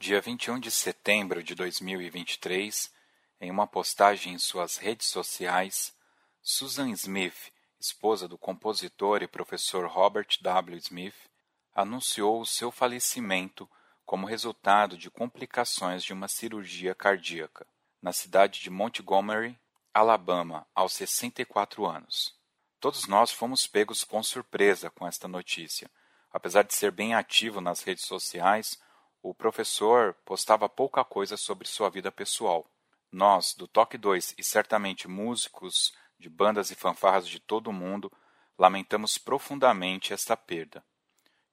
Dia 21 de setembro de 2023, em uma postagem em suas redes sociais, Susan Smith, esposa do compositor e professor Robert W. Smith, anunciou o seu falecimento como resultado de complicações de uma cirurgia cardíaca, na cidade de Montgomery, Alabama, aos 64 anos. Todos nós fomos pegos com surpresa com esta notícia. Apesar de ser bem ativo nas redes sociais, o professor postava pouca coisa sobre sua vida pessoal. Nós, do Toque 2 e certamente músicos de bandas e fanfarras de todo o mundo, lamentamos profundamente esta perda.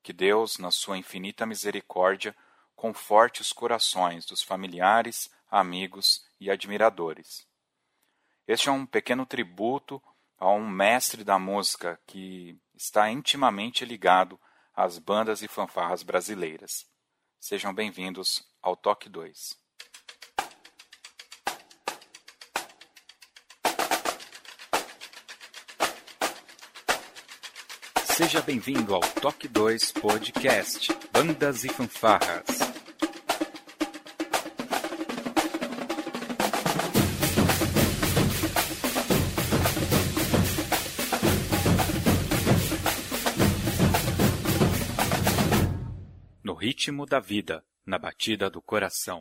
Que Deus, na sua infinita misericórdia, conforte os corações dos familiares, amigos e admiradores. Este é um pequeno tributo a um mestre da música que está intimamente ligado às bandas e fanfarras brasileiras. Sejam bem-vindos ao Toque 2. Seja bem-vindo ao Toque 2 Podcast Bandas e Fanfarras. Ritmo da vida, na batida do coração.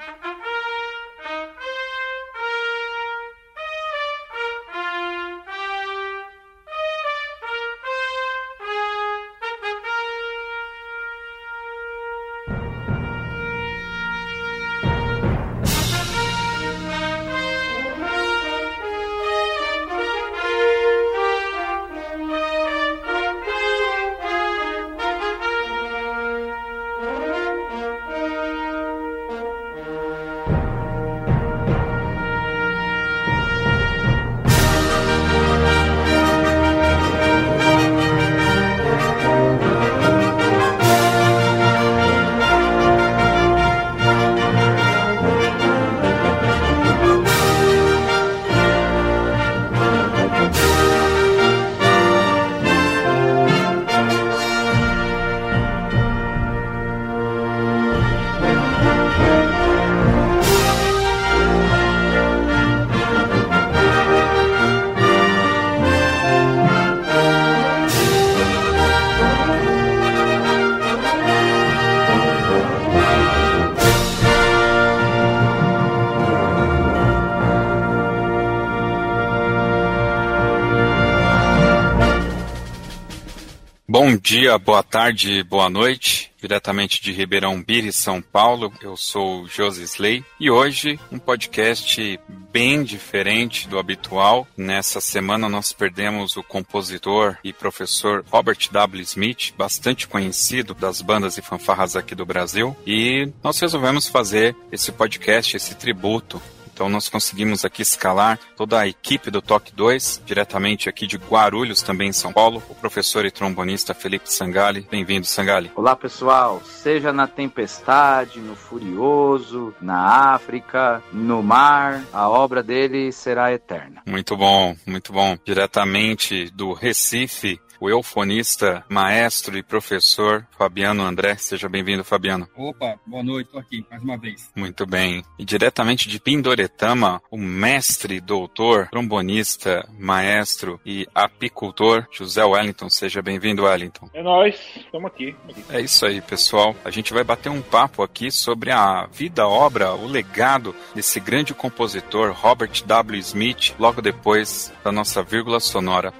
Dia, boa tarde, boa noite. Diretamente de Ribeirão Pires, São Paulo, eu sou Josi Slay e hoje um podcast bem diferente do habitual. Nessa semana nós perdemos o compositor e professor Robert W. Smith, bastante conhecido das bandas e fanfarras aqui do Brasil, e nós resolvemos fazer esse podcast, esse tributo então nós conseguimos aqui escalar toda a equipe do Toque 2, diretamente aqui de Guarulhos, também em São Paulo, o professor e trombonista Felipe Sangali. Bem-vindo, Sangali. Olá, pessoal. Seja na tempestade, no furioso, na África, no mar, a obra dele será eterna. Muito bom, muito bom. Diretamente do Recife, o eufonista, maestro e professor Fabiano André. Seja bem-vindo, Fabiano. Opa, boa noite, estou aqui mais uma vez. Muito bem. E diretamente de Pindoretama, o mestre, doutor, trombonista, maestro e apicultor José Wellington. Seja bem-vindo, Wellington. É nós, estamos aqui. É isso aí, pessoal. A gente vai bater um papo aqui sobre a vida, obra, o legado desse grande compositor Robert W. Smith, logo depois da nossa vírgula sonora.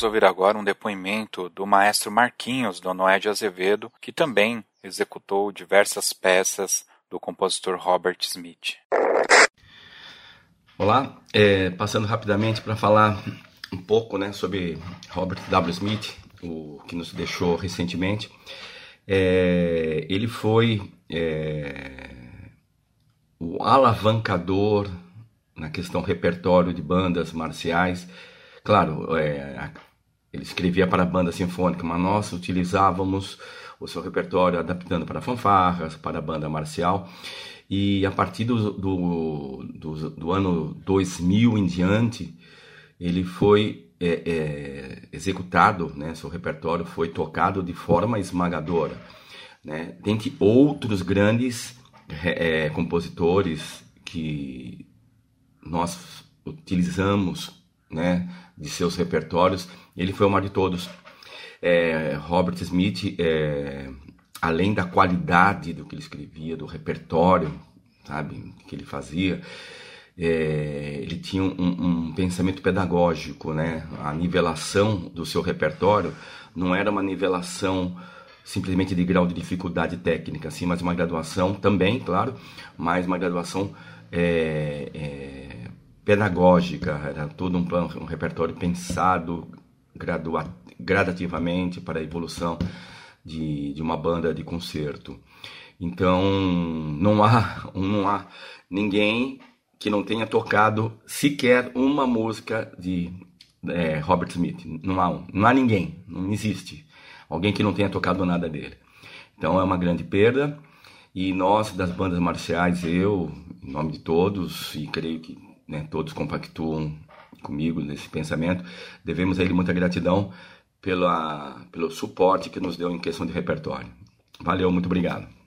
Vamos ouvir agora um depoimento do maestro Marquinhos Donoé de Azevedo, que também executou diversas peças do compositor Robert Smith. Olá, é, passando rapidamente para falar um pouco né, sobre Robert W. Smith, o que nos deixou recentemente. É, ele foi é, o alavancador na questão repertório de bandas marciais Claro, é, ele escrevia para a banda sinfônica, mas nós utilizávamos o seu repertório adaptando para fanfarras, para a banda marcial. E a partir do, do, do, do ano 2000 em diante, ele foi é, é, executado, né, seu repertório foi tocado de forma esmagadora. Né? Dentre outros grandes é, compositores que nós utilizamos né, de seus repertórios, ele foi o maior de todos. É, Robert Smith, é, além da qualidade do que ele escrevia, do repertório, sabe, que ele fazia, é, ele tinha um, um, pensamento pedagógico, né? A nivelação do seu repertório não era uma nivelação simplesmente de grau de dificuldade técnica, assim, mas uma graduação também, claro, mas uma graduação é, é, pedagógica, era todo um, um repertório pensado gradua, gradativamente para a evolução de, de uma banda de concerto. Então, não há, não há ninguém que não tenha tocado sequer uma música de é, Robert Smith. Não há, um, não há ninguém, não existe alguém que não tenha tocado nada dele. Então é uma grande perda e nós das bandas marciais, eu, em nome de todos, e creio que né, todos compactuam comigo nesse pensamento, devemos a ele muita gratidão pela, pelo suporte que nos deu em questão de repertório. Valeu, muito obrigado.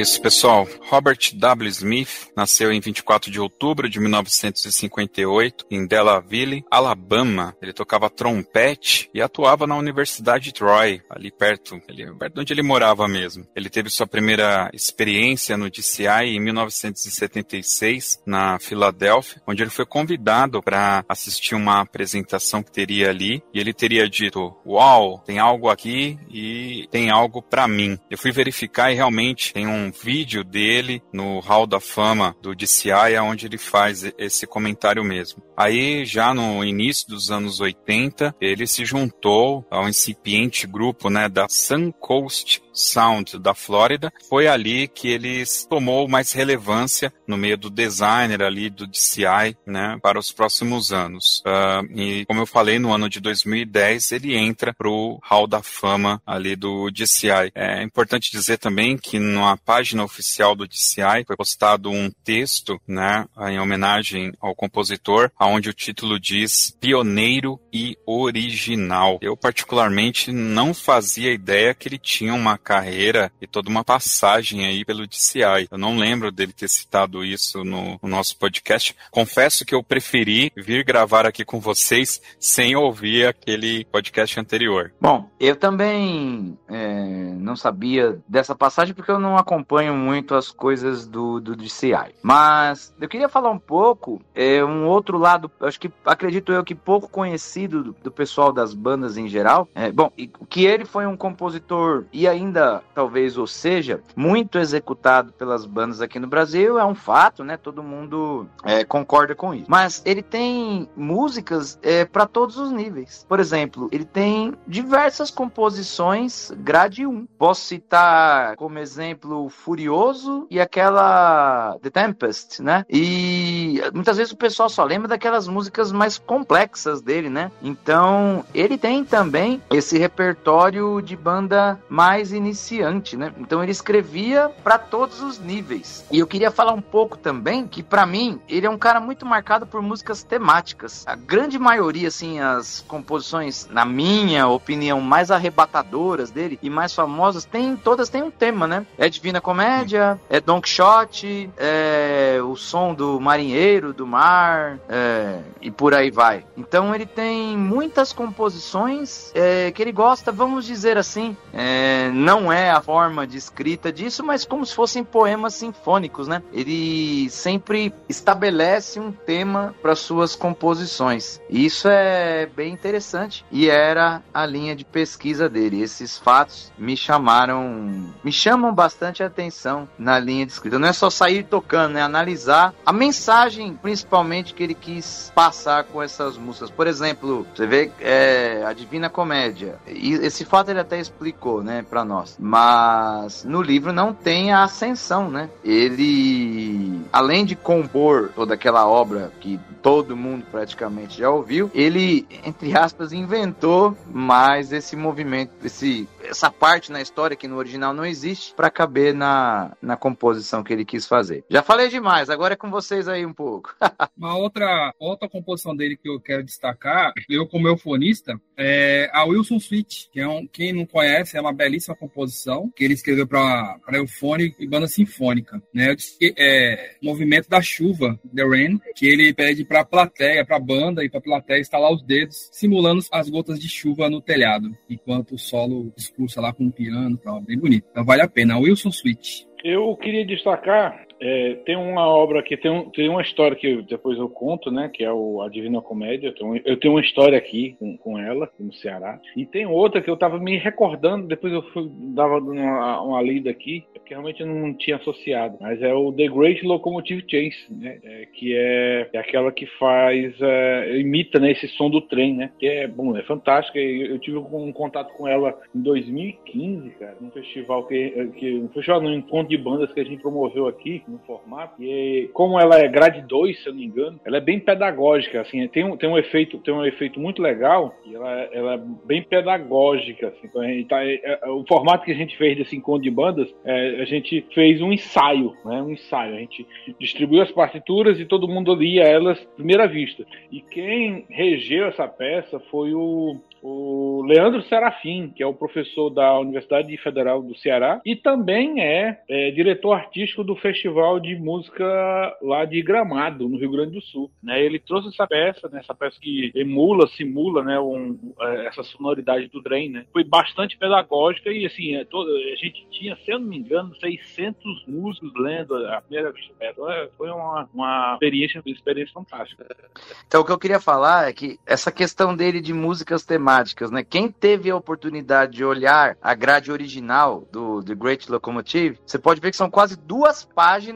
Isso, pessoal. Robert W. Smith nasceu em 24 de outubro de 1958 em Delaville, Alabama. Ele tocava trompete e atuava na Universidade de Troy, ali perto, ali, perto de onde ele morava mesmo. Ele teve sua primeira experiência no DCI em 1976 na Filadélfia, onde ele foi convidado para assistir uma apresentação que teria ali e ele teria dito: "Uau, tem algo aqui e tem algo para mim". Eu fui verificar e realmente tem um um vídeo dele no Hall da Fama do DCI, onde ele faz esse comentário mesmo. Aí, já no início dos anos 80, ele se juntou ao incipiente grupo né, da Suncoast Sound da Flórida. Foi ali que ele tomou mais relevância no meio do designer ali do DCI né, para os próximos anos. Uh, e, como eu falei, no ano de 2010, ele entra para o Hall da Fama ali do DCI. É importante dizer também que na página oficial do DCI foi postado um texto né, em homenagem ao compositor, onde o título diz Pioneiro e Original. Eu, particularmente, não fazia ideia que ele tinha uma carreira e toda uma passagem aí pelo DCI. Eu não lembro dele ter citado isso no, no nosso podcast. Confesso que eu preferi vir gravar aqui com vocês sem ouvir aquele podcast anterior. Bom, eu também é, não sabia dessa passagem porque eu não acompanho muito as coisas do, do DCI. Mas eu queria falar um pouco, é, um outro lado acho que acredito eu que pouco conhecido do, do pessoal das bandas em geral. É, bom, que ele foi um compositor e ainda talvez ou seja muito executado pelas bandas aqui no Brasil é um fato, né? Todo mundo é, concorda com isso. Mas ele tem músicas é, para todos os níveis. Por exemplo, ele tem diversas composições grade 1. Posso citar como exemplo Furioso e aquela The Tempest, né? E muitas vezes o pessoal só lembra daquela aquelas músicas mais complexas dele, né? Então, ele tem também esse repertório de banda mais iniciante, né? Então, ele escrevia para todos os níveis. E eu queria falar um pouco também que, para mim, ele é um cara muito marcado por músicas temáticas. A grande maioria, assim, as composições, na minha opinião, mais arrebatadoras dele e mais famosas, tem, todas têm um tema, né? É Divina Comédia, é Don Quixote, é o som do marinheiro, do mar, é e por aí vai. Então ele tem muitas composições é, que ele gosta, vamos dizer assim, é, não é a forma de escrita disso, mas como se fossem poemas sinfônicos, né? Ele sempre estabelece um tema para suas composições. E isso é bem interessante e era a linha de pesquisa dele. Esses fatos me chamaram, me chamam bastante atenção na linha de escrita. Não é só sair tocando, é analisar a mensagem, principalmente que ele quis passar com essas músicas. Por exemplo, você vê é, a Divina Comédia. E esse fato ele até explicou, né, para nós. Mas no livro não tem a ascensão, né? Ele, além de compor toda aquela obra que todo mundo praticamente já ouviu, ele, entre aspas, inventou mais esse movimento, esse, essa parte na história que no original não existe, para caber na, na composição que ele quis fazer. Já falei demais, agora é com vocês aí um pouco. Uma outra, outra composição dele que eu quero destacar, eu como eufonista, é a Wilson Sweet, que é um, quem não conhece, é uma belíssima composição que ele escreveu para eufone e banda sinfônica, né? É, Movimento da Chuva, The Rain, que ele pede para a plateia, para a banda e para a plateia estalar os dedos, simulando as gotas de chuva no telhado, enquanto o solo discursa lá com piano, tá, bem bonito. Então vale a pena. Wilson Sweet. Eu queria destacar é, tem uma obra que tem, um, tem uma história que depois eu conto, né? Que é o, a Divina Comédia. Eu tenho, eu tenho uma história aqui com, com ela, no Ceará. E tem outra que eu estava me recordando, depois eu fui, dava uma, uma lida aqui, porque realmente eu não tinha associado. Mas é o The Great Locomotive Chase, né? É, que é, é, aquela que faz, é, imita né, esse som do trem, né? Que é, bom, é fantástica. Eu, eu tive um contato com ela em 2015, cara, num festival que, que um festival, num encontro de bandas que a gente promoveu aqui no formato. E como ela é grade 2, se eu não me engano, ela é bem pedagógica, assim, tem um, tem um efeito, tem um efeito muito legal e ela, ela é bem pedagógica, assim. Então, tá, é, é, o formato que a gente fez desse encontro de bandas, é, a gente fez um ensaio, né? Um ensaio. A gente distribuiu as partituras e todo mundo lia elas primeira vista. E quem regeu essa peça foi o o Leandro Serafim, que é o professor da Universidade Federal do Ceará e também é, é, diretor artístico do Festival de Música lá de Gramado, no Rio Grande do Sul. Né? Ele trouxe essa peça, né? essa peça que emula, simula né? Um, é, essa sonoridade do trem. Né? Foi bastante pedagógica e assim, é, toda, a gente tinha, se eu não me engano, 600 músicos lendo a primeira. Então, é, foi uma, uma experiência, uma experiência fantástica. Então o que eu queria falar é que essa questão dele de músicas temáticas, né? Quem teve a oportunidade de olhar a grade original do The Great Locomotive, você pode ver que são quase duas páginas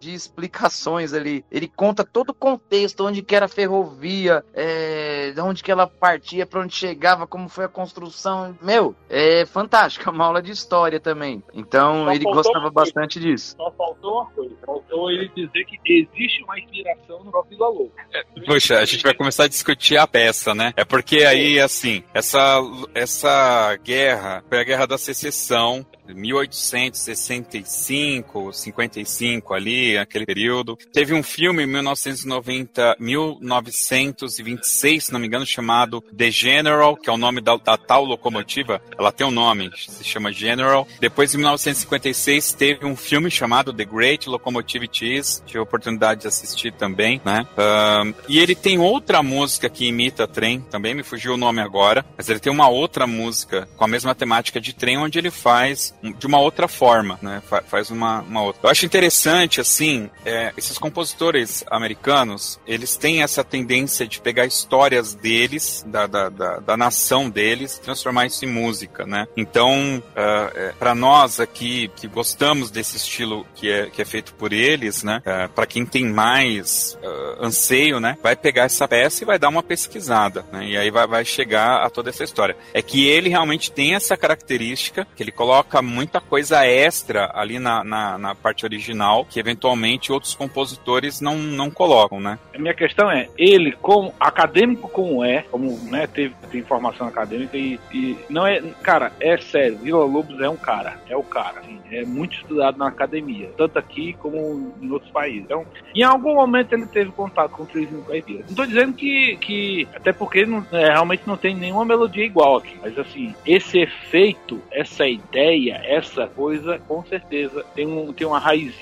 de explicações ali. Ele conta todo o contexto, onde que era a ferrovia, é, de onde que ela partia, para onde chegava, como foi a construção. Meu, é fantástico, é uma aula de história também. Então Só ele gostava bastante disso. Só faltou uma coisa, faltou ele dizer que existe uma inspiração no Rock da Louca. É, puxa, a gente vai começar a discutir a peça, né? É porque aí, assim, essa, essa guerra foi a guerra da secessão 1865, 55 ali, aquele período. Teve um filme em 1990, 1926, se não me engano, chamado The General, que é o nome da, da tal locomotiva. Ela tem um nome, se chama General. Depois, em 1956, teve um filme chamado The Great Locomotive Cheese. Tive a oportunidade de assistir também, né? Uh, e ele tem outra música que imita trem, também me fugiu o nome agora, mas ele tem uma outra música com a mesma temática de trem, onde ele faz de uma outra forma, né? Faz uma, uma outra. Eu acho interessante, assim, é, esses compositores americanos, eles têm essa tendência de pegar histórias deles, da, da, da, da nação deles, transformar isso em música, né? Então, uh, é, para nós aqui que gostamos desse estilo que é, que é feito por eles, né? Uh, é, para quem tem mais uh, anseio, né? Vai pegar essa peça e vai dar uma pesquisada, né? E aí vai, vai chegar a toda essa história. É que ele realmente tem essa característica que ele coloca muita coisa extra ali na, na, na, parte original que eventualmente outros compositores não, não colocam, né? A minha questão é, ele, como acadêmico como é, como né, teve, teve formação acadêmica e, e, não é, cara, é sério, Vila Lobos é um cara, é o cara, assim, é muito estudado na academia, tanto aqui como em outros países. Então, em algum momento ele teve contato com o Trismo Caipira. Não estou dizendo que, que, até porque não, é, realmente não tem nenhuma melodia igual aqui. Mas assim, esse efeito, essa ideia, essa coisa, com certeza tem, um, tem uma raizinha,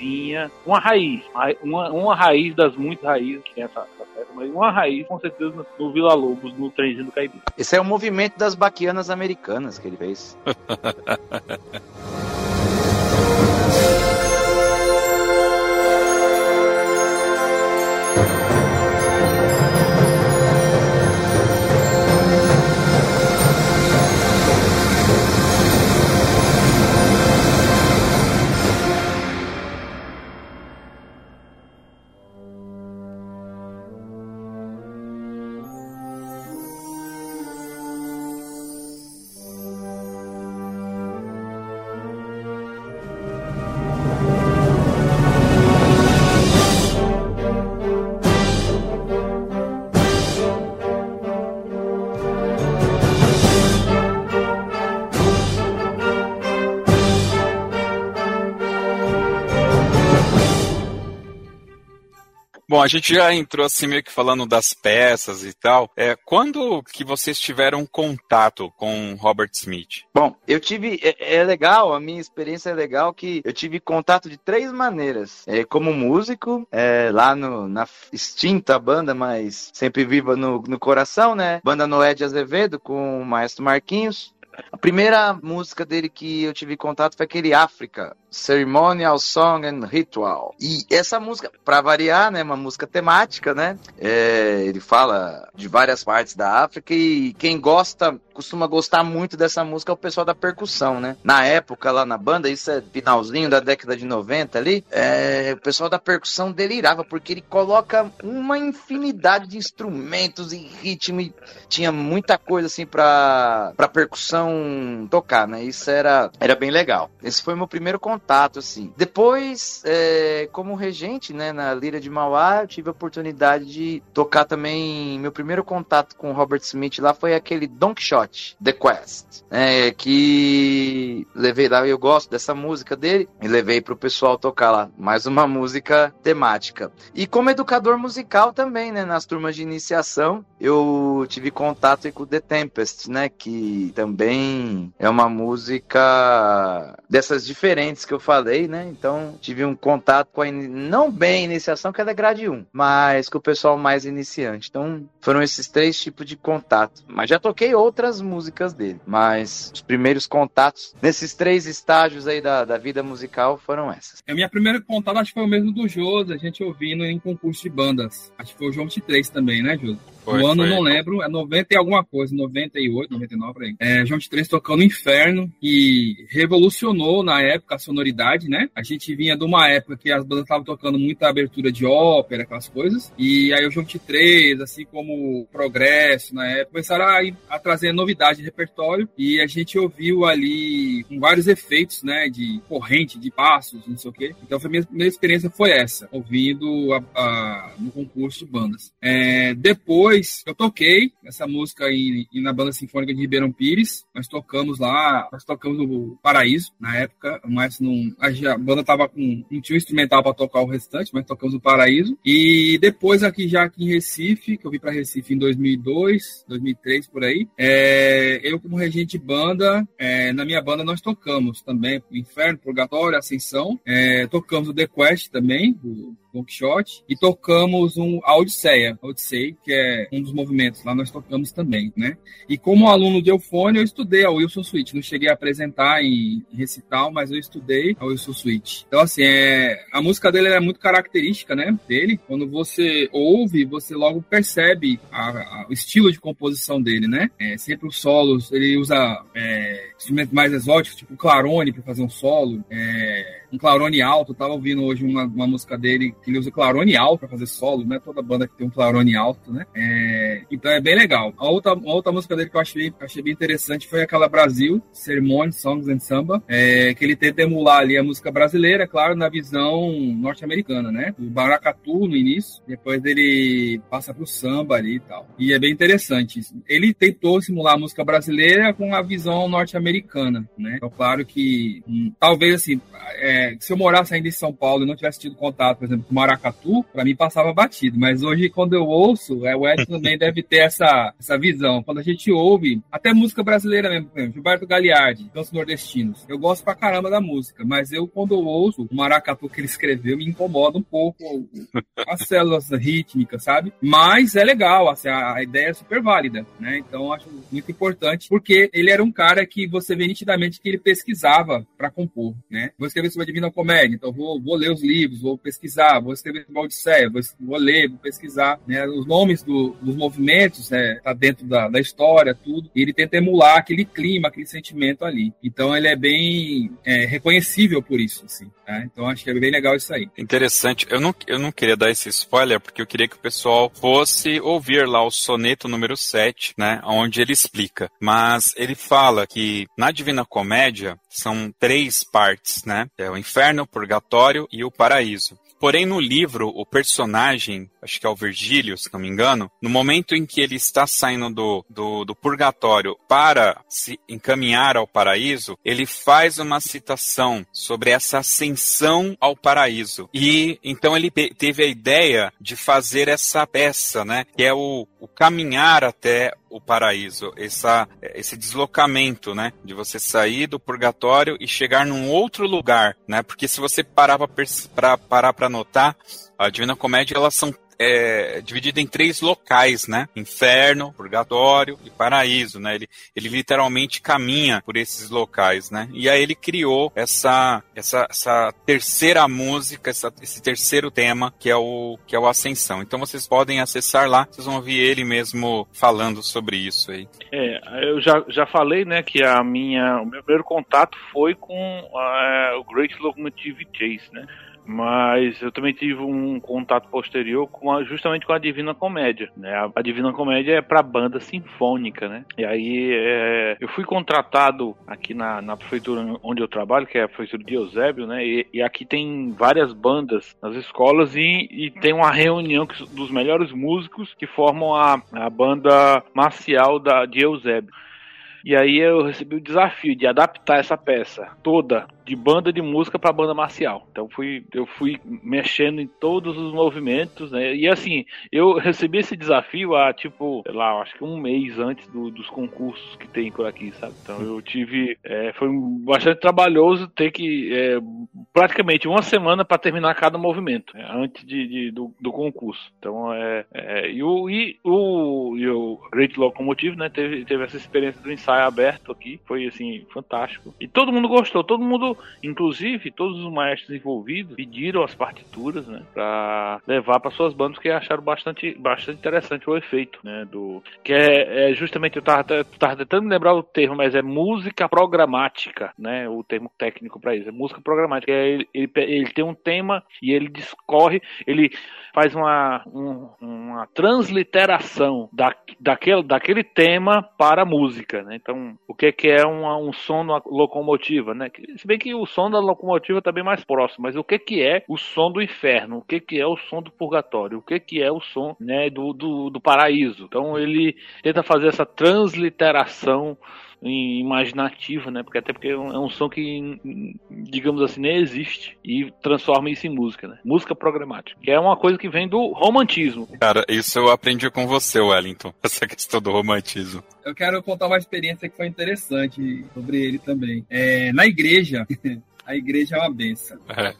uma raiz, uma, uma raiz das muitas raízes que tem essa, essa festa, mas uma raiz com certeza no, no Vila Lobos, no trenzinho do Caibim. Esse é o movimento das baquianas americanas que ele fez. a gente já entrou assim meio que falando das peças e tal. É, quando que vocês tiveram contato com Robert Smith? Bom, eu tive. É, é legal, a minha experiência é legal que eu tive contato de três maneiras. É, como músico, é, lá no, na extinta banda, mas sempre viva no, no coração, né? Banda Noé de Azevedo com o Maestro Marquinhos. A primeira música dele que eu tive contato foi aquele África, Ceremonial Song and Ritual. E essa música, para variar, né, uma música temática, né? É, ele fala de várias partes da África e quem gosta, costuma gostar muito dessa música é o pessoal da percussão, né? Na época lá na banda, isso é finalzinho da década de 90 ali, é, o pessoal da percussão delirava porque ele coloca uma infinidade de instrumentos e ritmo e tinha muita coisa assim para para percussão tocar, né? Isso era era bem legal. Esse foi meu primeiro contato contato, assim. Depois, é, como regente, né, na Lira de Mauá, eu tive a oportunidade de tocar também. Meu primeiro contato com Robert Smith lá foi aquele Don Quixote, The Quest, é, que levei lá. Eu gosto dessa música dele e levei para o pessoal tocar lá. Mais uma música temática. E como educador musical também, né, nas turmas de iniciação, eu tive contato com The Tempest, né, que também é uma música dessas diferentes que eu falei, né? Então tive um contato com a in... não bem a iniciação, que é da grade 1, mas com o pessoal mais iniciante. Então foram esses três tipos de contato. Mas já toquei outras músicas dele, mas os primeiros contatos nesses três estágios aí da, da vida musical foram essas. A minha primeira contato acho que foi o mesmo do Josi, a gente ouvindo em concurso de bandas. Acho que foi o João 23 também, né, Josi? Foi, o ano foi. não lembro, é 90 e alguma coisa, 98, 99 por aí. É, João 23 tocando Inferno, que revolucionou na época a sonoridade, né? A gente vinha de uma época que as bandas estavam tocando muita abertura de ópera, aquelas coisas, e aí o João 23, assim como Progresso na época, começaram a, a trazer novidade de repertório, e a gente ouviu ali com vários efeitos, né, de corrente, de passos, não sei o quê. Então, a minha primeira experiência foi essa, ouvindo a, a, no concurso de bandas. É, depois, eu toquei essa música em, na banda sinfônica de Ribeirão Pires. Nós tocamos lá, nós tocamos no Paraíso na época, mas não, a, banda tava com não tinha um instrumental para tocar o restante, mas tocamos no Paraíso. E depois aqui já aqui em Recife, que eu vim para Recife em 2002, 2003 por aí, é, eu como regente de banda, é, na minha banda nós tocamos também Inferno, Purgatório, Ascensão, é, tocamos o The Quest também, o Don Quixote, e tocamos um a Odisseia, que é um dos movimentos, lá nós tocamos também, né? E como aluno de Eufone, eu estudei a Wilson Suite, não cheguei a apresentar em recital, mas eu estudei a Wilson Suite. Então, assim, é, a música dele é muito característica, né, dele. Quando você ouve, você logo percebe a, a, o estilo de composição dele, né? É, sempre os solos, ele usa é, instrumentos mais exóticos, tipo clarone para fazer um solo, é, um clarone alto. Eu tava ouvindo hoje uma, uma música dele que ele usa clarone alto para fazer solo, né? Toda banda que tem um clarone alto, né? É, então é bem legal. A outra, a outra música dele que eu achei, achei bem interessante foi aquela Brasil, Ceremony, Songs and Samba, é, que ele tenta emular ali a música brasileira, claro, na visão norte-americana, né? O baracatu no início, depois ele passa pro samba ali e tal. E é bem interessante. Ele tentou simular a música brasileira com a visão norte-americana, né? Então, claro que hum, talvez assim, é, se eu morasse ainda em São Paulo e não tivesse tido contato, por exemplo, com Maracatu, para mim passava batido. Mas hoje, quando eu ouço, é, o Ed também deve ter essa, essa visão. Quando a gente ouve, até música brasileira mesmo, por exemplo, Gilberto Galiardi, Cantos Nordestinos. Eu gosto pra caramba da música, mas eu, quando eu ouço o Maracatu que ele escreveu, me incomoda um pouco as células rítmicas, sabe? Mas é legal, assim, a, a ideia é super válida, né? Então, acho muito importante, porque ele era um cara que você vê nitidamente que ele pesquisava para compor, né? Vou escrever sobre a Divina Comédia, então vou, vou ler os livros, vou pesquisar, vou escrever sobre a Odisseia, vou, vou ler, vou pesquisar, né? Os nomes do, dos movimentos, né? Tá dentro da, da história, tudo. E ele tenta emular aquele clima, aquele sentimento ali. Então ele é bem é, reconhecível por isso, assim. Tá? Então acho que é bem legal isso aí. Interessante. Eu não, eu não queria dar esse spoiler, porque eu queria que o pessoal fosse ouvir lá o soneto número 7, né? Onde ele explica. Mas ele fala que na Divina Comédia são três partes, né? É o inferno, o purgatório e o paraíso. Porém, no livro, o personagem, acho que é o Virgílio, se não me engano, no momento em que ele está saindo do, do, do, purgatório para se encaminhar ao paraíso, ele faz uma citação sobre essa ascensão ao paraíso. E então ele teve a ideia de fazer essa peça, né? Que é o, o caminhar até o paraíso, essa, esse deslocamento, né? De você sair do purgatório e chegar num outro lugar, né? Porque se você parar para parar para notar, a Divina Comédia elas são é em três locais, né? Inferno, purgatório e paraíso, né? Ele, ele literalmente caminha por esses locais, né? E aí ele criou essa, essa, essa terceira música, essa, esse terceiro tema, que é, o, que é o Ascensão. Então vocês podem acessar lá, vocês vão ouvir ele mesmo falando sobre isso aí. É, eu já, já falei, né, que a minha, o meu primeiro contato foi com uh, o Great Locomotive Chase, né? Mas eu também tive um contato posterior com a, justamente com a Divina Comédia, né? A, Divina Comédia é para banda sinfônica, né? E aí é, eu fui contratado aqui na, na prefeitura onde eu trabalho, que é a prefeitura de Eusébio, né? E, e aqui tem várias bandas nas escolas e, e tem uma reunião que, dos melhores músicos que formam a, a banda marcial da, de Eusébio. E aí eu recebi o desafio de adaptar essa peça toda de banda de música para banda marcial. Então fui, eu fui mexendo em todos os movimentos, né? E assim, eu recebi esse desafio há tipo, sei lá, acho que um mês antes do, dos concursos que tem por aqui, sabe? Então eu tive, é, foi bastante trabalhoso ter que é, praticamente uma semana para terminar cada movimento né? antes de, de do, do, concurso. Então é, é, e o e o, e o Great Locomotive, né? Teve, teve essa experiência do ensaio aberto aqui, foi assim fantástico e todo mundo gostou, todo mundo Inclusive, todos os maestros envolvidos pediram as partituras, né, para levar para suas bandas, que acharam bastante, bastante interessante o efeito, né, do que é, é justamente eu tava, tava tentando lembrar o termo, mas é música programática, né, o termo técnico para isso, é música programática. É, ele, ele, ele, tem um tema e ele discorre, ele faz uma, um, uma transliteração da, daquele, daquele tema para a música, né? Então, o que é que é um, um som numa locomotiva, né? Se bem que o som da locomotiva está bem mais próximo, mas o que que é o som do inferno? O que que é o som do purgatório? O que que é o som, né, do, do, do paraíso? Então, ele tenta fazer essa transliteração imaginativa, né? Porque até porque é um som que, digamos assim, nem existe e transforma isso em música, né? Música programática, que é uma coisa que vem do romantismo. Cara, isso eu aprendi com você, Wellington, essa questão do romantismo. Eu quero contar uma experiência que foi interessante sobre ele também. É, na igreja, a igreja é uma benção. É.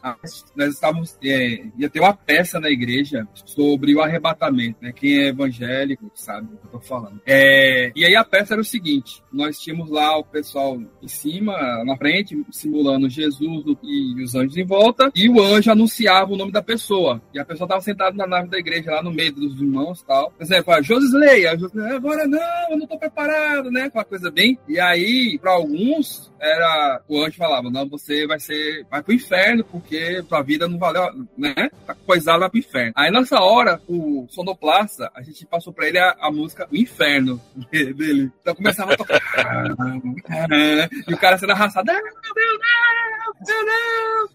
Nós estávamos. É, ia ter uma peça na igreja sobre o arrebatamento, né? Quem é evangélico sabe o que eu tô falando. É, e aí a peça era o seguinte: nós tínhamos lá o pessoal em cima, na frente, simulando Jesus e os anjos em volta, e o anjo anunciava o nome da pessoa. E a pessoa estava sentada na nave da igreja, lá no meio dos irmãos e tal. Por exemplo, a Josisley, a agora não, eu não tô preparado, né? Com uma coisa bem. E aí, para alguns, era o anjo falava: não, você vai ser, vai pro inferno, porque tua vida não valeu, né? Tá coisada vai pro inferno. Aí nessa hora, o sonoplasta, a gente passou pra ele a, a música O Inferno dele. Então começava a tocar. e o cara sendo arrastado!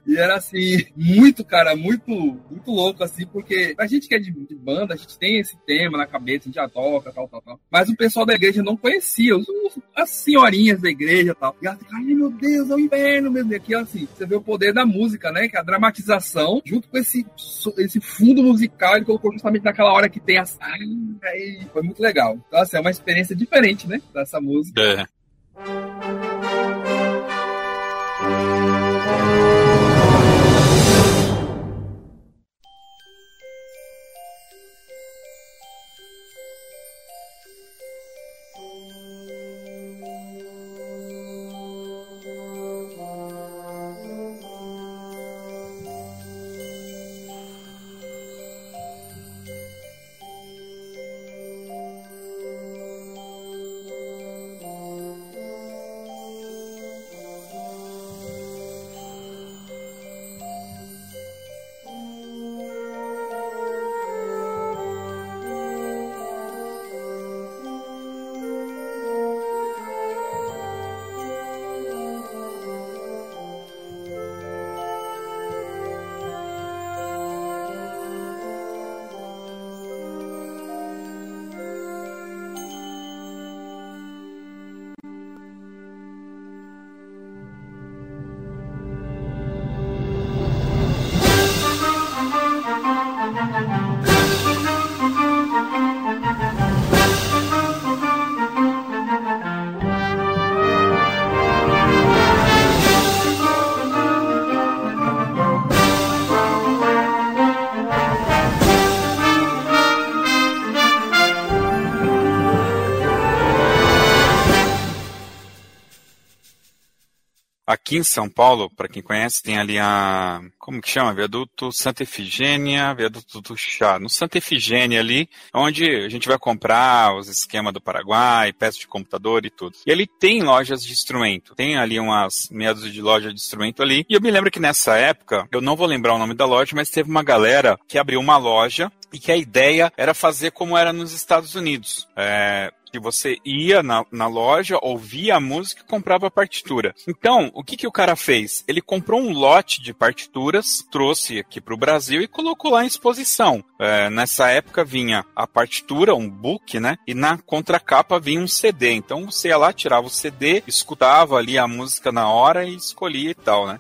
E era assim, muito, cara, muito, muito louco, assim, porque a gente que é de, de banda, a gente tem esse tema na cabeça, a gente já toca, tal, tal, tal. Mas o pessoal da igreja não conhecia, os, as senhorinhas da igreja tal. E ela fica, ai meu Deus, é o inverno mesmo. E aqui, assim, você vê o poder da música, né? Que é a dramatização, junto com esse, esse fundo musical, ele colocou justamente naquela hora que tem as. Ai, foi muito legal. Então, assim, é uma experiência diferente, né? Dessa música. É. Aqui em São Paulo, para quem conhece, tem ali a. Como que chama? Viaduto Santa Efigênia, Viaduto do Chá. No Santa Efigênia ali, onde a gente vai comprar os esquemas do Paraguai, peças de computador e tudo. E ali tem lojas de instrumento. Tem ali umas meados de loja de instrumento ali. E eu me lembro que nessa época, eu não vou lembrar o nome da loja, mas teve uma galera que abriu uma loja e que a ideia era fazer como era nos Estados Unidos. É, que você ia na, na loja, ouvia a música e comprava a partitura. Então, o que, que o cara fez? Ele comprou um lote de partituras, trouxe aqui para o Brasil e colocou lá em exposição. É, nessa época vinha a partitura, um book, né? E na contracapa vinha um CD. Então você ia lá, tirava o CD, escutava ali a música na hora e escolhia e tal, né?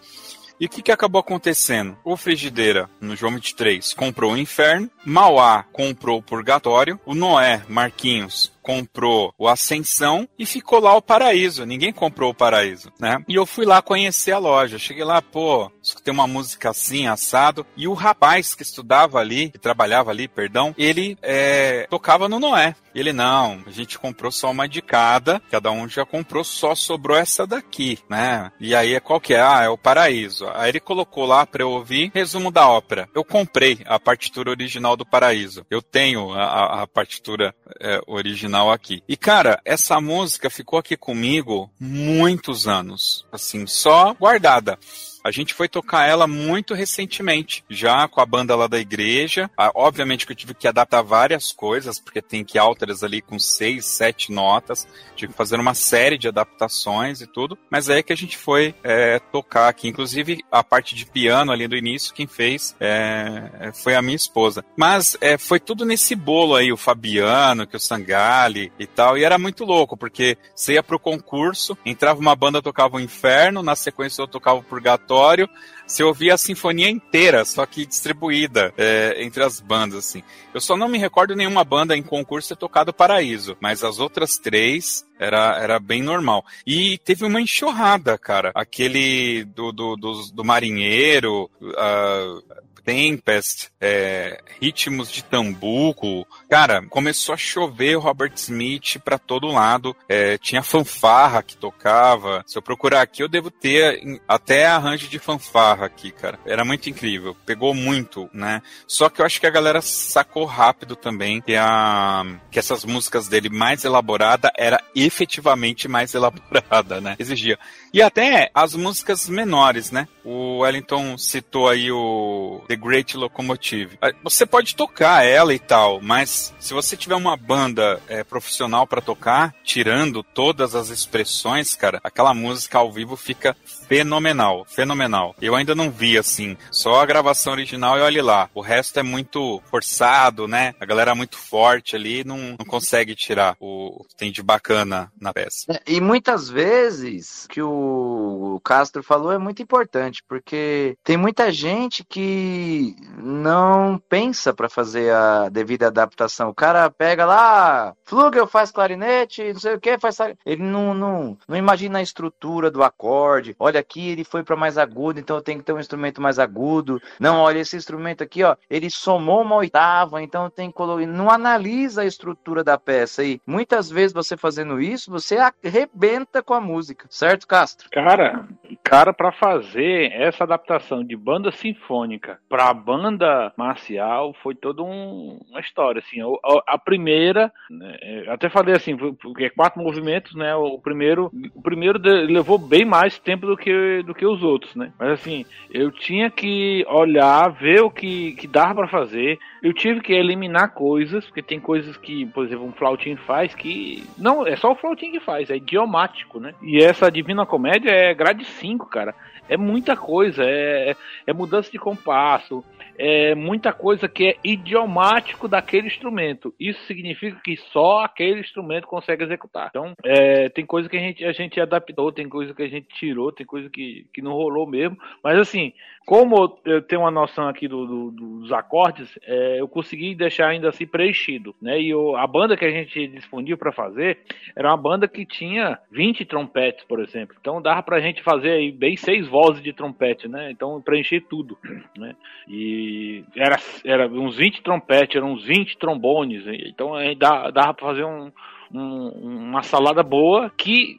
E o que, que acabou acontecendo? O Frigideira, no João 23, comprou o Inferno, Mauá comprou o Purgatório, o Noé, Marquinhos, comprou o Ascensão e ficou lá o Paraíso. Ninguém comprou o Paraíso, né? E eu fui lá conhecer a loja. Cheguei lá, pô, escutei uma música assim, assado. E o rapaz que estudava ali, que trabalhava ali, perdão, ele é, tocava no Noé. Ele, não, a gente comprou só uma de cada, cada um já comprou, só sobrou essa daqui, né? E aí, qual que é? Ah, é o Paraíso. Aí ele colocou lá pra eu ouvir, resumo da ópera. Eu comprei a partitura original do Paraíso. Eu tenho a, a partitura é, original aqui. E cara, essa música ficou aqui comigo muitos anos, assim, só guardada. A gente foi tocar ela muito recentemente, já com a banda lá da igreja. Ah, obviamente que eu tive que adaptar várias coisas, porque tem que altas ali com seis, sete notas. Tive que fazer uma série de adaptações e tudo. Mas é que a gente foi é, tocar aqui. Inclusive, a parte de piano ali do início, quem fez é, é foi a minha esposa. Mas é, foi tudo nesse bolo aí, o Fabiano, que o Sangali e tal. E era muito louco, porque você ia pro concurso, entrava uma banda, tocava o Inferno, na sequência eu tocava o Purgatório aleatório, você ouvia a sinfonia inteira, só que distribuída é, entre as bandas, assim. Eu só não me recordo nenhuma banda em concurso ter tocado Paraíso, mas as outras três era, era bem normal. E teve uma enxurrada, cara. Aquele do, do, do, do marinheiro, uh, Tempest, é, ritmos de tambuco. Cara, começou a chover o Robert Smith para todo lado. É, tinha fanfarra que tocava. Se eu procurar aqui, eu devo ter até arranjo de fanfarra aqui, cara. Era muito incrível. Pegou muito, né? Só que eu acho que a galera sacou rápido também que, a, que essas músicas dele mais elaborada era efetivamente mais elaborada, né? Exigia. E até as músicas menores, né? O Wellington citou aí o The Great Locomotive. Ah, você pode tocar ela e tal, mas se você tiver uma banda é, profissional para tocar, tirando todas as expressões, cara, aquela música ao vivo fica fenomenal, fenomenal. Eu ainda não vi assim, só a gravação original e olhe lá. O resto é muito forçado, né? A galera é muito forte ali, não, não consegue tirar o que tem de bacana na peça. É, e muitas vezes que o Castro falou é muito importante, porque tem muita gente que não pensa para fazer a devida adaptação. O cara pega lá, Flugel faz clarinete, não sei o que, faz. Ele não, não, não imagina a estrutura do acorde. Olha, aqui ele foi para mais agudo, então eu tenho que ter um instrumento mais agudo. Não, olha, esse instrumento aqui, ó, ele somou uma oitava, então tem que colocar. Não analisa a estrutura da peça. E muitas vezes você fazendo isso, você arrebenta com a música, certo, Castro? Cara, cara, para fazer essa adaptação de banda sinfônica para banda marcial foi toda um, uma história. Assim, a, a primeira, né, até falei assim, porque quatro movimentos, né? O primeiro, o primeiro levou bem mais tempo do que do que os outros, né? Mas assim, eu tinha que olhar, ver o que, que dava para fazer. Eu tive que eliminar coisas, porque tem coisas que, por exemplo, um flautim faz que. Não, é só o flautim que faz, é idiomático, né? E essa Divina Comédia é grade 5, cara. É muita coisa, é, é mudança de compasso, é muita coisa que é idiomático daquele instrumento. Isso significa que só aquele instrumento consegue executar. Então, é, tem coisa que a gente, a gente adaptou, tem coisa que a gente tirou, tem coisa que, que não rolou mesmo. Mas assim, como eu tenho uma noção aqui do, do, dos acordes, é, eu consegui deixar ainda assim preenchido, né? E eu, a banda que a gente disponível para fazer era uma banda que tinha 20 trompetes, por exemplo. Então dava pra gente fazer aí bem seis vozes de trompete, né? Então preencher tudo, né? E era, era uns 20 trompetes, eram uns 20 trombones, então aí dava, pra fazer um, um, uma salada boa que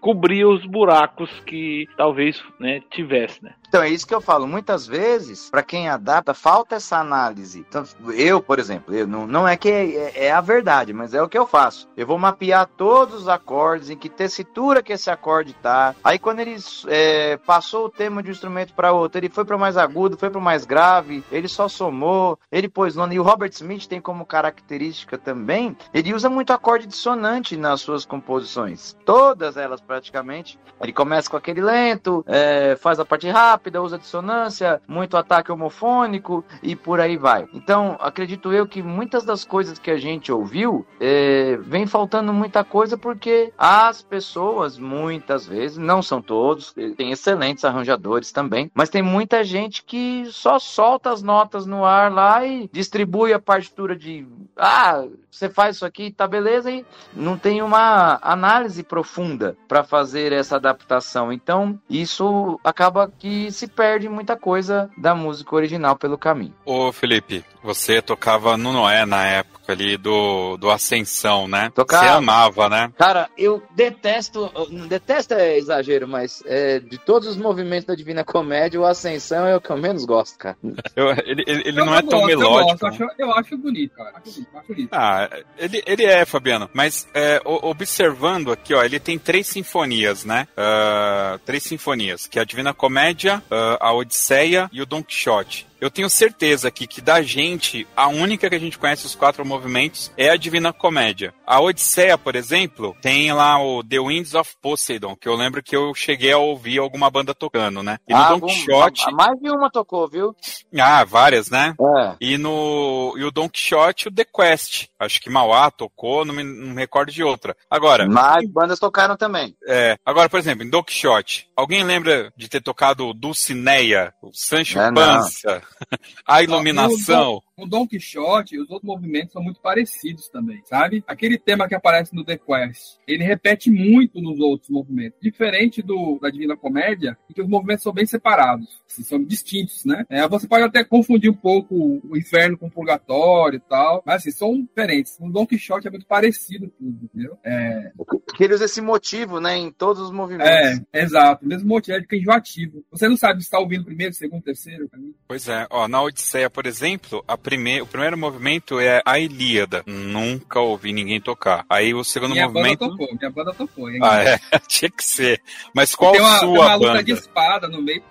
cobria os buracos que talvez né, tivesse, né? Então é isso que eu falo. Muitas vezes, para quem adapta, falta essa análise. Então, eu, por exemplo, eu não, não é que é, é, a verdade, mas é o que eu faço. Eu vou mapear todos os acordes, em que tessitura que esse acorde tá. Aí quando ele é, passou o tema de um instrumento para outro, ele foi para mais agudo, foi para mais grave, ele só somou, ele pôs nono. E o Robert Smith tem como característica também, ele usa muito acorde dissonante nas suas composições. Todas elas praticamente. Ele começa com aquele lento, é, faz a parte rápida rápida, usa dissonância, muito ataque homofônico e por aí vai. Então, acredito eu que muitas das coisas que a gente ouviu é, vem faltando muita coisa porque as pessoas, muitas vezes, não são todos, tem excelentes arranjadores também, mas tem muita gente que só solta as notas no ar lá e distribui a partitura de ah, você faz isso aqui, tá beleza, e não tem uma análise profunda para fazer essa adaptação. Então, isso acaba que se perde muita coisa da música original pelo caminho. Ô Felipe, você tocava no Noé na época ali do, do Ascensão, né? Tocava. Você amava, né? Cara, eu detesto, detesto é exagero, mas é, de todos os movimentos da Divina Comédia, o Ascensão é o que eu menos gosto, cara. Eu, ele ele, ele não é tão gosto, melódico. Eu, acho, eu acho bonito, cara. Acho bonito, acho bonito. Ah, ele, ele é, Fabiano, mas é, observando aqui, ó, ele tem três sinfonias, né? Uh, três sinfonias, que é a Divina Comédia, uh, a Odisseia e o Don Quixote. Eu tenho certeza aqui que da gente, a única que a gente conhece os quatro movimentos é a Divina Comédia. A Odisseia, por exemplo, tem lá o The Winds of Poseidon, que eu lembro que eu cheguei a ouvir alguma banda tocando, né? E no ah, Don Quixote. Mais de uma tocou, viu? Ah, várias, né? É. E no e o Don Quixote, o The Quest. Acho que Mauá tocou, não me, não me recordo de outra. Agora. Mais bandas tocaram também. É. Agora, por exemplo, em Don Quixote, alguém lembra de ter tocado Dulcineia, o Sancho é, Panza? a iluminação. O Don Quixote e os outros movimentos são muito parecidos também, sabe? Aquele tema que aparece no The Quest, ele repete muito nos outros movimentos. Diferente do da Divina Comédia, em que os movimentos são bem separados, assim, são distintos, né? É, você pode até confundir um pouco o inferno com o purgatório e tal, mas assim, são diferentes. O Don Quixote é muito parecido tudo, entendeu? É... Porque ele usa esse motivo, né, em todos os movimentos. É, exato. O mesmo motivo, é enjoativo. Você não sabe se está ouvindo primeiro, segundo, terceiro. Pois é. Ó, na Odisseia, por exemplo, a primeir, o primeiro movimento é a Ilíada. Nunca ouvi ninguém tocar. Aí o segundo minha movimento. Banda tocou, minha banda tocou. Hein? Ah, é. Tinha que ser. Mas qual tem uma, sua tem uma banda? luta de espada no meio.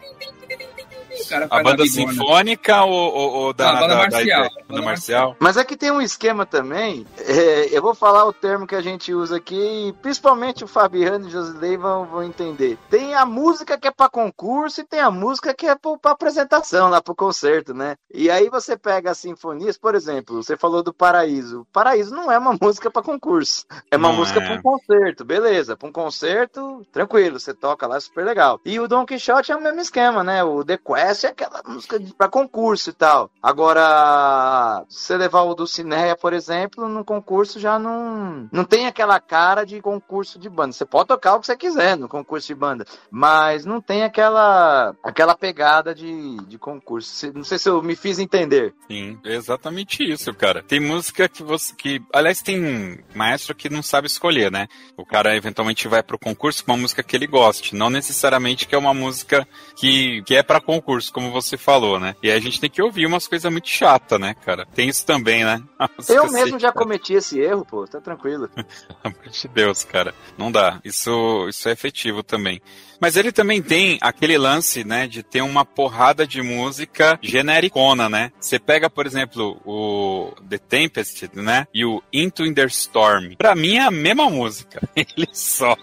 A banda sinfônica ou, ou, ou da, Não, a banda da, marcial. Da, da, banda marcial? Mas aqui tem um esquema também. É, eu vou falar o termo que a gente usa aqui, e principalmente o Fabiano e o Josilei vão, vão entender. Tem a música que é para concurso e tem a música que é para apresentação, lá pro concerto, né? E aí você pega as sinfonias, por exemplo, você falou do Paraíso. Paraíso não é uma música para concurso. É uma Não música é. para um concerto, beleza. Para um concerto, tranquilo, você toca lá, super legal. E o Don Quixote é o mesmo esquema, né? O The Quest é aquela música para concurso e tal. Agora, se você levar o do por exemplo, no concurso já não, não tem aquela cara de concurso de banda. Você pode tocar o que você quiser no concurso de banda, mas não tem aquela aquela pegada de, de concurso. Não sei se eu me fiz entender. Sim, é exatamente isso, cara. Tem música que você. que Aliás, tem maestro que não sabe escolher, né? O cara eventualmente vai pro concurso com uma música que ele goste. Não necessariamente que é uma música que, que é pra concurso, como você falou, né? E aí a gente tem que ouvir umas coisas muito chatas, né, cara? Tem isso também, né? A música Eu mesmo já cometi esse erro, pô, tá tranquilo. Pelo amor de Deus, cara. Não dá. Isso, isso é efetivo também. Mas ele também tem aquele lance, né, de ter uma porrada de música genericona, né? Você pega, por exemplo, o The Tempest, né, e o Into in the Storm. Pra mim é a mesma música. Ele só,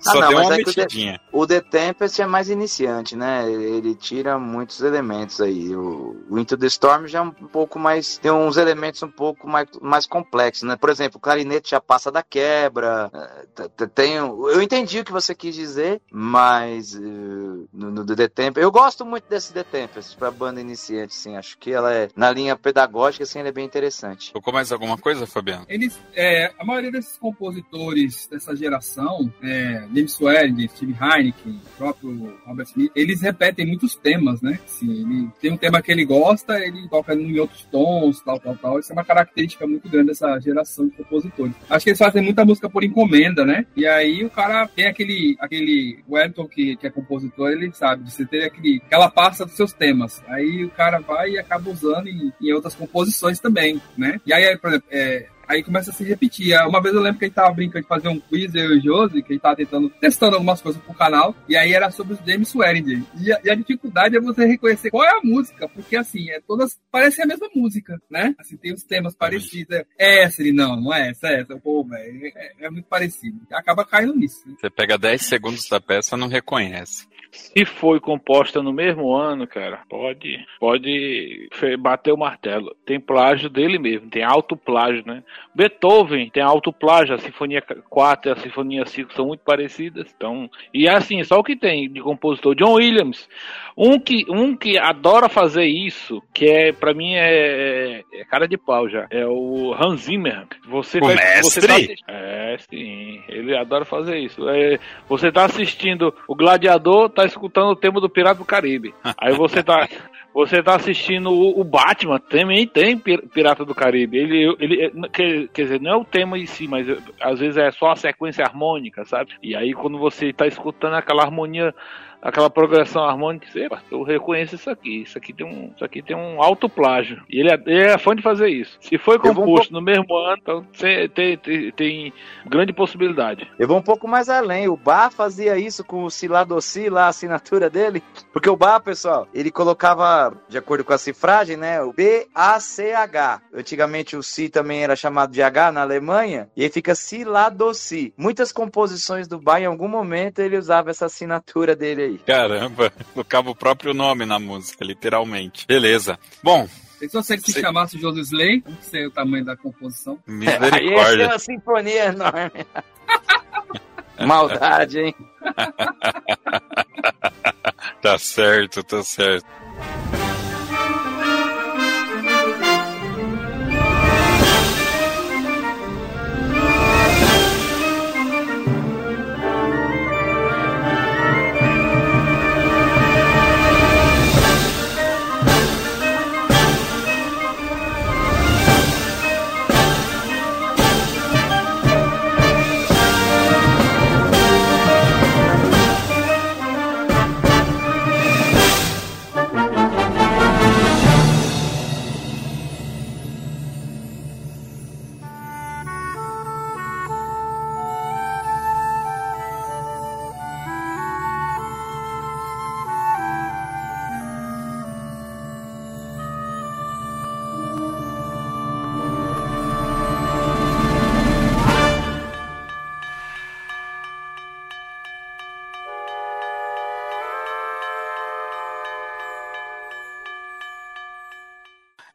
só não, deu uma é que o The- mexidinha. O The Tempest é mais iniciante, né? Ele tira muitos elementos aí. O, o Into the Storm já é um pouco mais. Tem uns elementos um pouco mais, mais complexos, né? Por exemplo, o clarinete já passa da quebra. t- Tem, eu entendi o que você quis dizer, mas eh, no, no The Tempest. Eu gosto muito desse The Tempest pra banda iniciante, assim. Acho que ela é, na linha pedagógica, assim, ela é bem interessante. Tocou mais alguma coisa, Fabiano? Eles, é, a maioria desses compositores dessa geração, é, James Wade, Steve Heineken, o próprio Robert Smith, eles repetem muitos temas, né? Assim, ele tem um tema que ele gosta, ele toca em outros tons, tal, tal, tal. Isso é uma característica muito grande dessa geração de compositores. Acho que eles fazem muita música por encomenda, né? E aí o cara tem aquele, aquele Wellington que, que é compositor, ele sabe, de você ter aquele, aquela pasta dos seus temas. Aí o cara vai e acaba usando em, em outras composições também, né? E aí, por exemplo, é, Aí começa a se repetir. Uma vez eu lembro que a gente tava brincando de fazer um quiz, eu e o Josi, que a gente tava tentando, testando algumas coisas pro canal, e aí era sobre os James Swearingen. E a, e a dificuldade é você reconhecer qual é a música, porque assim, é todas parecem a mesma música, né? Assim, tem os temas parecidos. É essa, ele não, não é essa, é essa. Pô, velho, é, é muito parecido. Acaba caindo nisso. né? Você pega 10 segundos da peça não reconhece. Se foi composta no mesmo ano, cara, pode, pode bater o martelo. Tem plágio dele mesmo, tem alto plágio, né? Beethoven tem alto plágio, a Sinfonia 4 e a Sinfonia 5 são muito parecidas. Então, e assim, só o que tem de compositor John Williams, um que um que adora fazer isso, que é para mim é, é cara de pau já, é o Hans Zimmer. Você O mestre? você tá é, sim, ele adora fazer isso. É, você tá assistindo o Gladiador, tá escutando o tema do Pirata do Caribe. Aí você tá. Você tá assistindo o, o Batman, também tem Pir- Pirata do Caribe. Ele, ele quer, quer dizer, não é o tema em si, mas às vezes é só a sequência harmônica, sabe? E aí quando você tá escutando aquela harmonia, aquela progressão harmônica, você, "Epa, eu reconheço isso aqui. Isso aqui tem um, isso aqui tem um alto plágio. E ele é, ele é fã de fazer isso. Se foi vou um composto no mesmo ano, então tem, tem, tem grande possibilidade. Eu vou um pouco mais além. O Bar fazia isso com o Siladossi lá, a assinatura dele. Porque o Bar, pessoal, ele colocava, de acordo com a cifragem, né? O B-A-C-H. Antigamente o Si também era chamado de H na Alemanha. E aí fica Siladossi. Muitas composições do Bar, em algum momento, ele usava essa assinatura dele aí. Caramba, colocava o próprio nome na música, literalmente. Beleza. Bom, Pensou se ele se Sim. chamasse Josi Slay? Não sei o tamanho da composição. Aí ia ser misericórdia. uma sinfonia enorme. Maldade, hein? Tá certo, tá certo.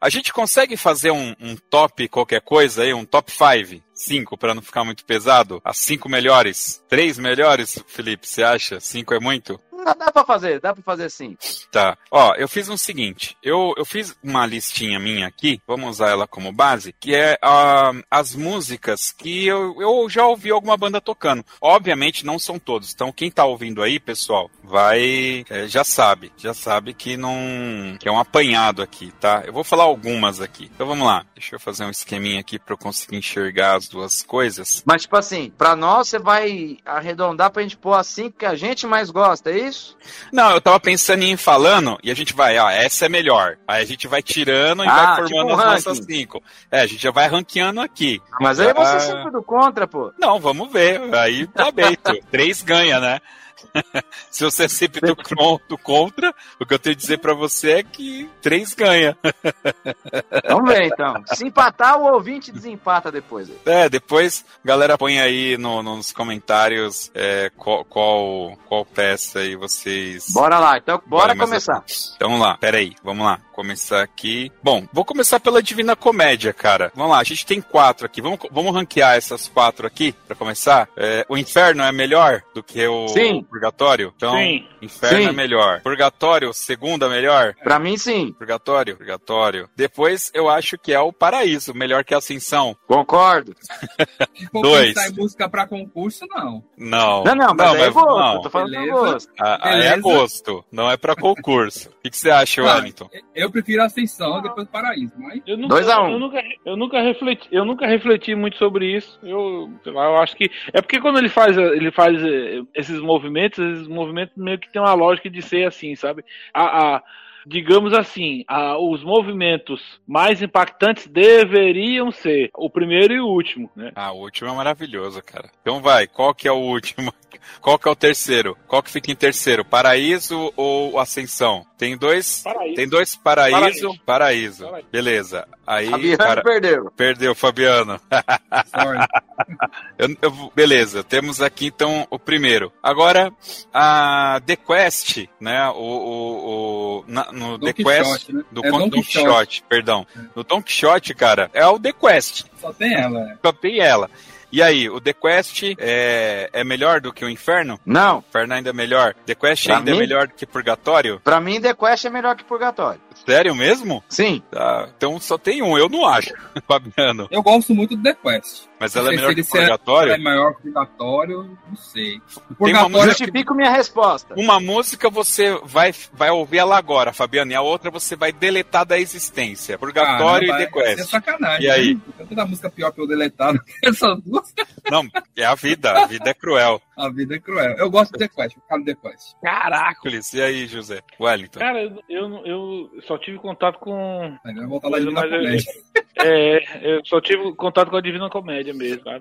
A gente consegue fazer um, um top qualquer coisa aí, um top 5? Cinco, para não ficar muito pesado? As cinco melhores? Três melhores, Felipe, você acha? Cinco é muito? Dá, dá pra fazer, dá pra fazer sim. Tá. Ó, eu fiz o um seguinte. Eu, eu fiz uma listinha minha aqui, vamos usar ela como base, que é uh, as músicas que eu, eu já ouvi alguma banda tocando. Obviamente não são todos. Então quem tá ouvindo aí, pessoal, vai. É, já sabe. Já sabe que não. que é um apanhado aqui, tá? Eu vou falar algumas aqui. Então vamos lá. Deixa eu fazer um esqueminha aqui pra eu conseguir enxergar as duas coisas. Mas, tipo assim, pra nós você vai arredondar pra gente pôr assim que a gente mais gosta, é isso? Não, eu tava pensando em ir falando e a gente vai, ó, essa é melhor. Aí a gente vai tirando e Ah, vai tipo formando um as nossas cinco. É, a gente já vai ranqueando aqui. Mas aí Já- você sempre do contra, pô. Não, vamos ver. Aí tá bem. tu. Três ganha, né? Se você é sempre do, cron- do contra, o que eu tenho a dizer pra você é que três ganha. Vamos ver então. Se empatar, o ouvinte desempata depois. É, depois, galera, põe aí no- nos comentários é, qual, qual, qual peça aí vocês. Bora lá, então bora começar. Então vamos lá, peraí, vamos lá. Começar aqui. Bom, vou começar pela Divina Comédia, cara. Vamos lá, a gente tem quatro aqui. Vamos, vamos ranquear essas quatro aqui, pra começar. É, o Inferno é melhor do que o Sim. Purgatório? Então, Sim. Inferno Sim. é melhor. Purgatório, segunda melhor? Pra mim, sim. Purgatório, Purgatório. Depois eu acho que é o Paraíso, melhor que a Ascensão. Concordo. Se Dois. pensar em música pra concurso, não. Não. Não, não, mas, é mas- gosto. não. Eu tô falando do Beleza. gosto. Ah, Aí é gosto, não é pra concurso. O que, que você acha, Ah, Wellington? Eu prefiro a Ascensão e depois o Paraíso, mas Eu nunca, Dois a um. eu, nunca, eu nunca refleti, eu nunca refleti muito sobre isso. Eu, eu acho que é porque quando ele faz, ele faz eh, esses movimentos, esses movimentos meio que tem uma lógica de ser assim, sabe? A, a- digamos assim, a- os movimentos mais impactantes deveriam ser o primeiro e o último, né? Ah, o último é maravilhoso, cara. Então vai, qual que é o último? Qual que é o terceiro? Qual que fica em terceiro? Paraíso ou Ascensão? Tem dois, Paraíso. tem dois paraíso, paraíso. Paraíso. Beleza. Aí, Fabiano cara, perdeu. perdeu, Fabiano. Eu- eu beleza, temos aqui então o primeiro. Agora, a The Quest, né? O, o, o- na- no Don The Quest Quixote, né? do É Don Don Quixote. Quixote, perdão. No Don Quixote, cara, é o The Quest. Só tem ela. é. Só tem ela. E aí, o The Quest é, é melhor do que o Inferno? Não, O Inferno ainda é melhor? The Quest Pra ainda é mim- melhor do que Purgatório? pra mim The Quest é melhor que Purgatório. Sério mesmo? Sim. Tá, então só tem um, eu não acho, Fabiano. Eu gosto muito do The Quest. Mas ela é sei melhor que ele se é- Purgatório? É maior que o Purgatório, não sei. O Tem uma Purgatório Justifico minha resposta. Uma música você vai, vai ouvir ela agora, Fabiano, e a outra você vai deletar da existência. Purgatório Caramba, e The é- É Quest. sacanagem. E aí? né? Tem tanta música pior que eu deletado que essas duas. Não, é a vida, a vida é cruel. A vida é cruel. Eu gosto do The Quest, vou ficar no The Quest. Caracoles, e aí, José? Wellington. Cara, eu, eu, eu só tive contato com. Aí vai voltar lá de na eu- comédia. É, eu só tive contato com a Divina Comédia mesmo, Cara,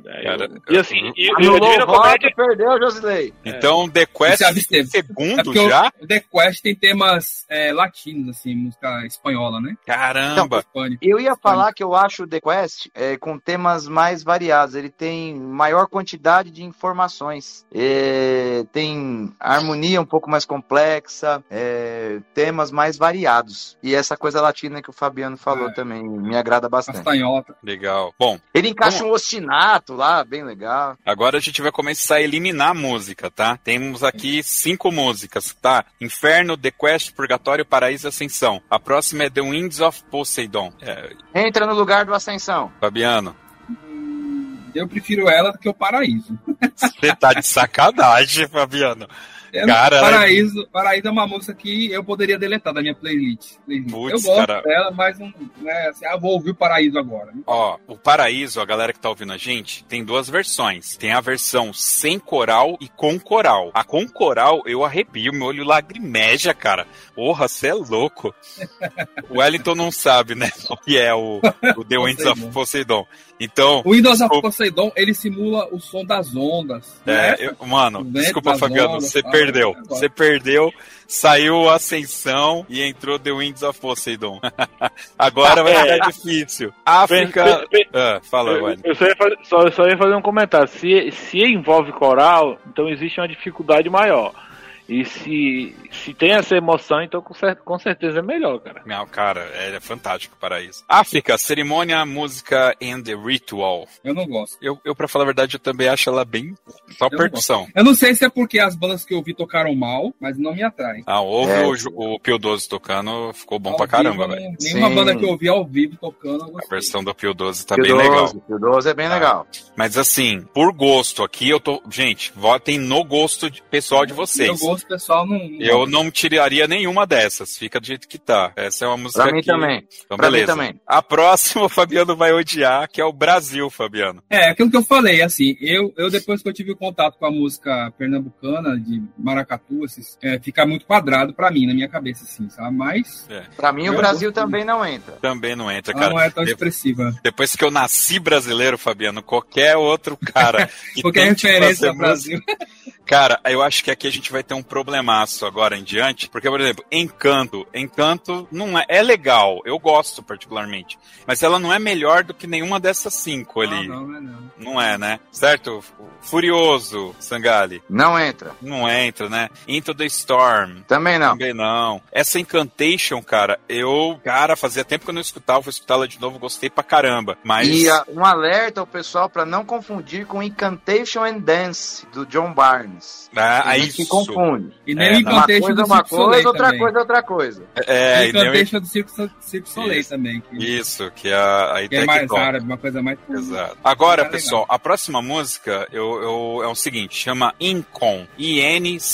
eu- e assim, e, e a Anulou Divina Comédia. perdeu, Josilei. Então, The Quest. É segundo porque o- já? o The Quest tem temas é, latinos, assim, música espanhola, né? Caramba! Hispânico. Eu ia falar que eu acho o The Quest é, com temas mais variados. Ele tem maior quantidade de informações. É, tem harmonia um pouco mais complexa, é, temas mais variados. E essa coisa latina que o Fabiano falou É. também me agrada bastante. Castanhota. Legal. Bom, Ele encaixa um ostinato lá, bem legal. agora a gente vai começar a eliminar a música, tá? Temos aqui cinco músicas, tá? Inferno, The Quest, Purgatório, Paraíso e Ascensão. A próxima é The Winds of Poseidon. É, Entra no lugar do Ascensão. Fabiano, Eu prefiro ela do que o Paraíso. você tá de sacanagem, Fabiano. É, Cara, é- Paraíso, Paraíso é uma música que eu poderia deletar da minha playlist. playlist. Putz, eu gosto cara. dela, mas não, né, assim, ah, vou ouvir o Paraíso agora. né? Ó, o Paraíso, a galera que tá ouvindo a gente, tem duas versões. Tem a versão sem coral e com coral. A com coral, eu arrepio, meu olho lagrimeja, cara. Porra, você é louco. O Wellington não sabe, né, o que é o, o The Winds of Poseidon. Então, O Windows of Desculpa. Poseidon, ele simula o som das ondas. é, né? eu- mano, vento desculpa, Fabiano, ondas, você ah, perdeu. agora. Você perdeu, saiu a Ascensão e entrou The Winds of Poseidon. Agora vai É. ficar difícil. África... Ah, fala, Eu, eu só, ia fazer, só, só ia fazer um comentário. Se, se envolve coral, então existe uma dificuldade maior. E se, se tem essa emoção, então com, cer com certeza é melhor, cara. Não, cara, é, é fantástico para isso. África, cerimônia, música and the ritual. Eu não gosto. Eu, eu para falar a verdade, eu também acho ela bem só Eu percussão. Eu não sei se é porque as bandas que eu vi tocaram mal, mas não me atraem. Ah, ouve É. o, o Pio 12 tocando, ficou bom Ao pra caramba, velho. Nenhuma Sim. banda que eu vi ao vivo tocando, A versão do Pio 12 tá Pio bem 12, legal. Pio 12 é bem Tá. legal. Mas assim, por gosto aqui, eu tô. Gente, votem no gosto de- pessoal de Meu gosto pessoal não. Eu não tiraria nenhuma dessas, fica do jeito que tá. Essa é uma música Pra mim que... também. Então, Pra mim beleza. também. A próxima o Fabiano vai odiar, que é o Brasil, Fabiano. É, aquilo que eu falei, assim, eu, eu depois que eu tive contato com a música pernambucana de Maracatu, esses, é, fica muito quadrado pra mim, na minha cabeça, assim, sabe? Mas Pra mim, o Brasil gosto também não entra. Também não entra, ela cara. não é tão de- expressiva. Depois que eu nasci brasileiro, Fabiano, qualquer outro cara que Porque é tente referência ao Brasil. Cara, eu acho que aqui a gente vai ter um problemaço agora em diante, porque, por exemplo, Encanto. Encanto não é, é legal, eu gosto particularmente, mas ela não é melhor do que nenhuma dessas cinco ali. Não, não, é não. Não é, né? Certo? Furioso, Sangali. Não entra. Não entra, né? Into the Storm. Também não. Também não. Essa Incantation, cara, eu, cara, fazia tempo que eu não escutava, vou escutá-la de novo, gostei pra caramba. Mas. E ah, um alerta ao pessoal pra não confundir com Incantation and Dance, do John Barnes. Ah, é gente que isso. confunde. E nem É, o Uma Incantation coisa é do uma Circo coisa, outra também. coisa é outra coisa. É, o e nem o- Incantation do Circo, So- Circo Soleil Isso. também. Que, Isso, que é a, a que é mais árabe, uma coisa mais. Exato. Agora, Tá legal. pessoal, a próxima música eu, eu- é o seguinte, chama Incon,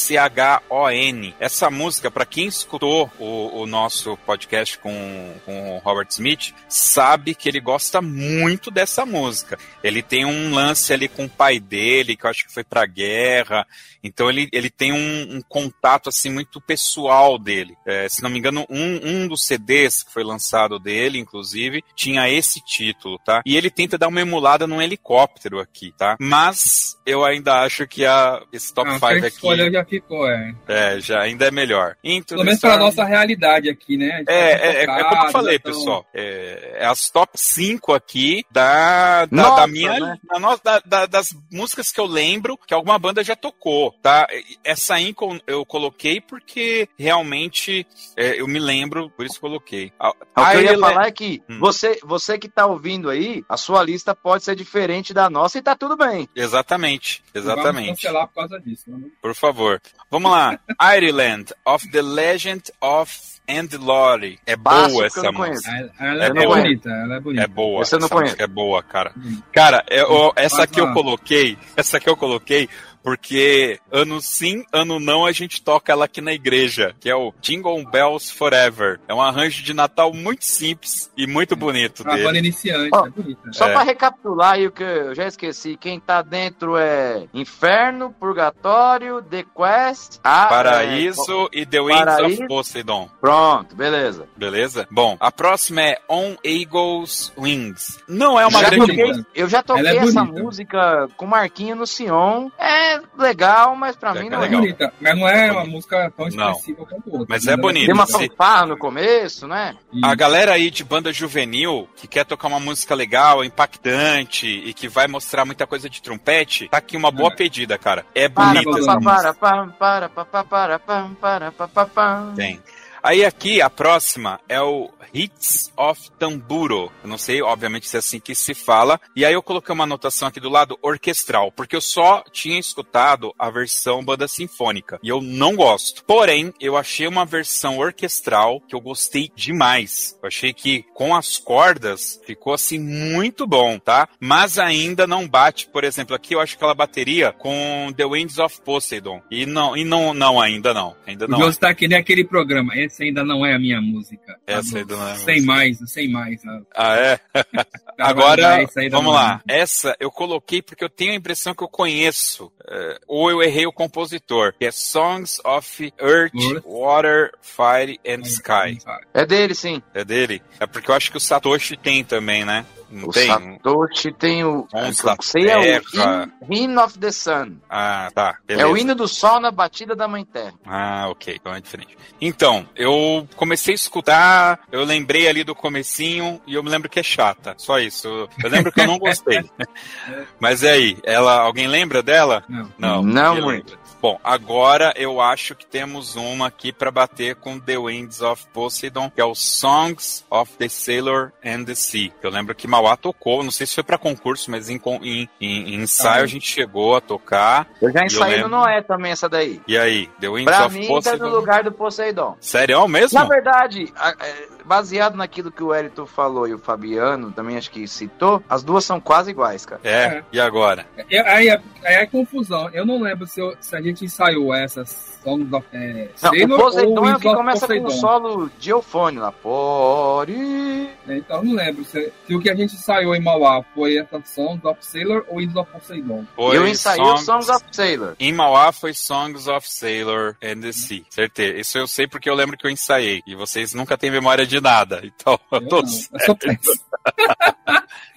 I-N-C-H-O-N. Essa música, pra quem escutou o, o nosso podcast com, com o Robert Smith, sabe que ele gosta muito dessa música. Ele tem um lance ali com o pai dele, que eu acho que foi pra guerra, então ele, ele tem um, um contato assim muito pessoal dele. É, se não me engano, um, um dos CDs que foi lançado dele, inclusive, tinha esse título, tá? E ele tenta dar uma emulada num helicóptero aqui, tá? Mas eu ainda acho que a, esse top Ah, 5 a gente aqui já ficou, é. é, já ainda é melhor. Into Pelo menos pra Storm- nossa realidade aqui, né? É, tá é, é, é como eu focado, falei, já tão- pessoal. É, é as top 5 aqui da, da, Nossa, da minha. né? da- da- das músicas que eu lembro que alguma banda já tocou, tá? Essa Incon eu coloquei porque realmente é, eu me lembro, por isso coloquei. A- O que eu ia falar é que Hum. você, você que tá ouvindo aí, a sua lista pode ser diferente da nossa e tá tudo bem. Exatamente, Vamos exatamente. cancelar por causa disso. né? Por favor. Vamos lá. Ireland of the Legend of Andlori. É Básico boa que essa não música. Ela, ela É é, boa. bonita, ela é bonita. É boa. Eu não música é boa, cara. Hum. Cara, eu- essa Faz aqui eu coloquei, essa aqui eu coloquei porque ano sim, ano não a gente toca ela aqui na igreja, que é o Jingle Bells Forever. É um arranjo de Natal muito simples e muito bonito Uma banda iniciante, Ó, é bonita. Só É. pra recapitular aí o que eu já esqueci, quem tá dentro é Inferno, Purgatório, The Quest, a, é, Paraíso e The Winds Paraíso. of Poseidon. pronto, beleza. Beleza? Bom, a próxima é On Eagle's Wings. Não é uma já grande toquei, música. eu já toquei é essa bonita. música com Marquinho no Sion. É legal, mas pra É mim não é é. É legal. bonita, mas não é uma música tão Não. expressiva quanto outra. Mas é bonita. Tem uma fanfarra no começo, né? A galera aí de banda juvenil que quer tocar uma música legal, impactante e que vai mostrar muita coisa de trompete, tá aqui uma boa É. pedida, cara. É Para, bonita Bonita essa para, música. para, para, para, para, para, para, para, para, para. Tem. Aí aqui a próxima é o Hits of Tamburo. Eu não sei, obviamente, se é assim que se fala. E aí eu coloquei uma anotação aqui do lado orquestral, porque eu só tinha escutado a versão banda sinfônica e eu não gosto. Porém, eu achei uma versão orquestral que eu gostei demais. Eu achei que com as cordas ficou assim muito bom, tá? Mas ainda não bate, por exemplo, aqui eu acho que ela bateria com The Winds of Poseidon. E não, e não, não ainda não. Ainda não. Deus tá aqui naquele programa. Essa ainda não é a minha música. Essa ainda não é Sem música. mais, sem mais. ah. Ah, é? Cara, Agora, vamos é. lá. Essa eu coloquei porque eu tenho a impressão que eu conheço. É, ou eu errei o compositor. Que é Songs of Earth, Earth. Water, Fire and Sky. É dele, sim. É dele? É porque eu acho que o Satoshi tem também, né? Não o tem? Satoshi tem o. Da sei, é o. Hymn, of the Sun. Ah, tá. É Beleza. o hino do sol na batida da mãe terra. Ah, ok, então é diferente. Então, eu comecei a escutar, eu lembrei ali do comecinho e eu me lembro que é chata. Só isso. Eu, lembro que eu não gostei. Mas e aí, ela, alguém lembra dela? Não. Não. Não muito. lembra. Bom, agora eu acho que temos uma aqui para bater com The Winds of Poseidon, que é o Songs of the Sailor and the Sea. Eu lembro que Mauá tocou, não sei se foi para concurso, mas em, em, em, em ensaio ah, a gente chegou a tocar. Eu já ensaiei lembro... no Noé também essa daí. E aí, The Winds pra of mim, Poseidon? Tá no lugar do Poseidon. Sério mesmo? Na verdade, é, baseado naquilo que o Elito falou e o Fabiano também acho que citou, as duas são quase iguais, cara. É, é. e agora? É, aí, aí, aí é confusão. Eu não lembro se, eu, se a gente ensaiou essas Songs of é, não, Sailor o Poseidon é o que começa Poseidon. com um solo de eufone lá. Pori. É, então não lembro se, se, o que a gente ensaiou em Mauá foi essa Songs of Sailor ou Winds of Poseidon. Foi eu ensaiei Songs, Songs of Sailor. Em Mauá foi Songs of Sailor and the Sea. Certeza. Isso eu sei porque eu lembro que eu ensaiei. E vocês nunca têm memória de nada. Então eu, eu tô não, certo. Eu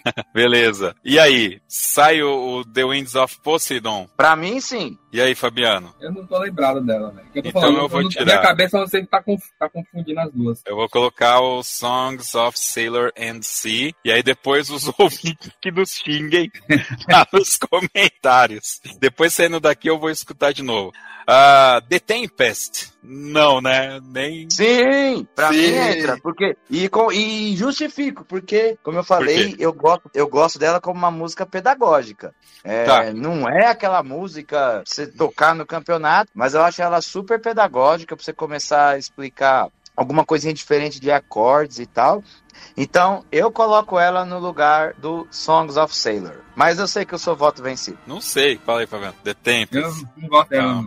Beleza. E aí, sai o, o, The Winds of Poseidon? Pra mim, sim. E aí, Fabiano? Eu não tô lembrado dela, velho. Então falando, eu vou eu tirar. Minha cabeça você tá, tá confundindo as duas. Eu vou colocar o Songs of Sailor and Sea. E aí depois os ouvintes que nos xinguem lá nos comentários. Depois saindo daqui eu vou escutar de novo. Uh, The Tempest. Não, né? Nem. Sim, pra Sim. mim entra. Porque, e, com, e justifico, porque, como eu falei, eu gosto, eu gosto dela como uma música pedagógica. É, tá. Não é aquela música pra você tocar no campeonato, mas eu acho ela super pedagógica pra você começar a explicar alguma coisinha diferente de acordes e tal. Então, eu coloco ela no lugar do Songs of Sailor. Mas eu sei que eu sou voto vencido. Não sei. Fala aí, Fabiano. The Tempest. Eu não gosto dela.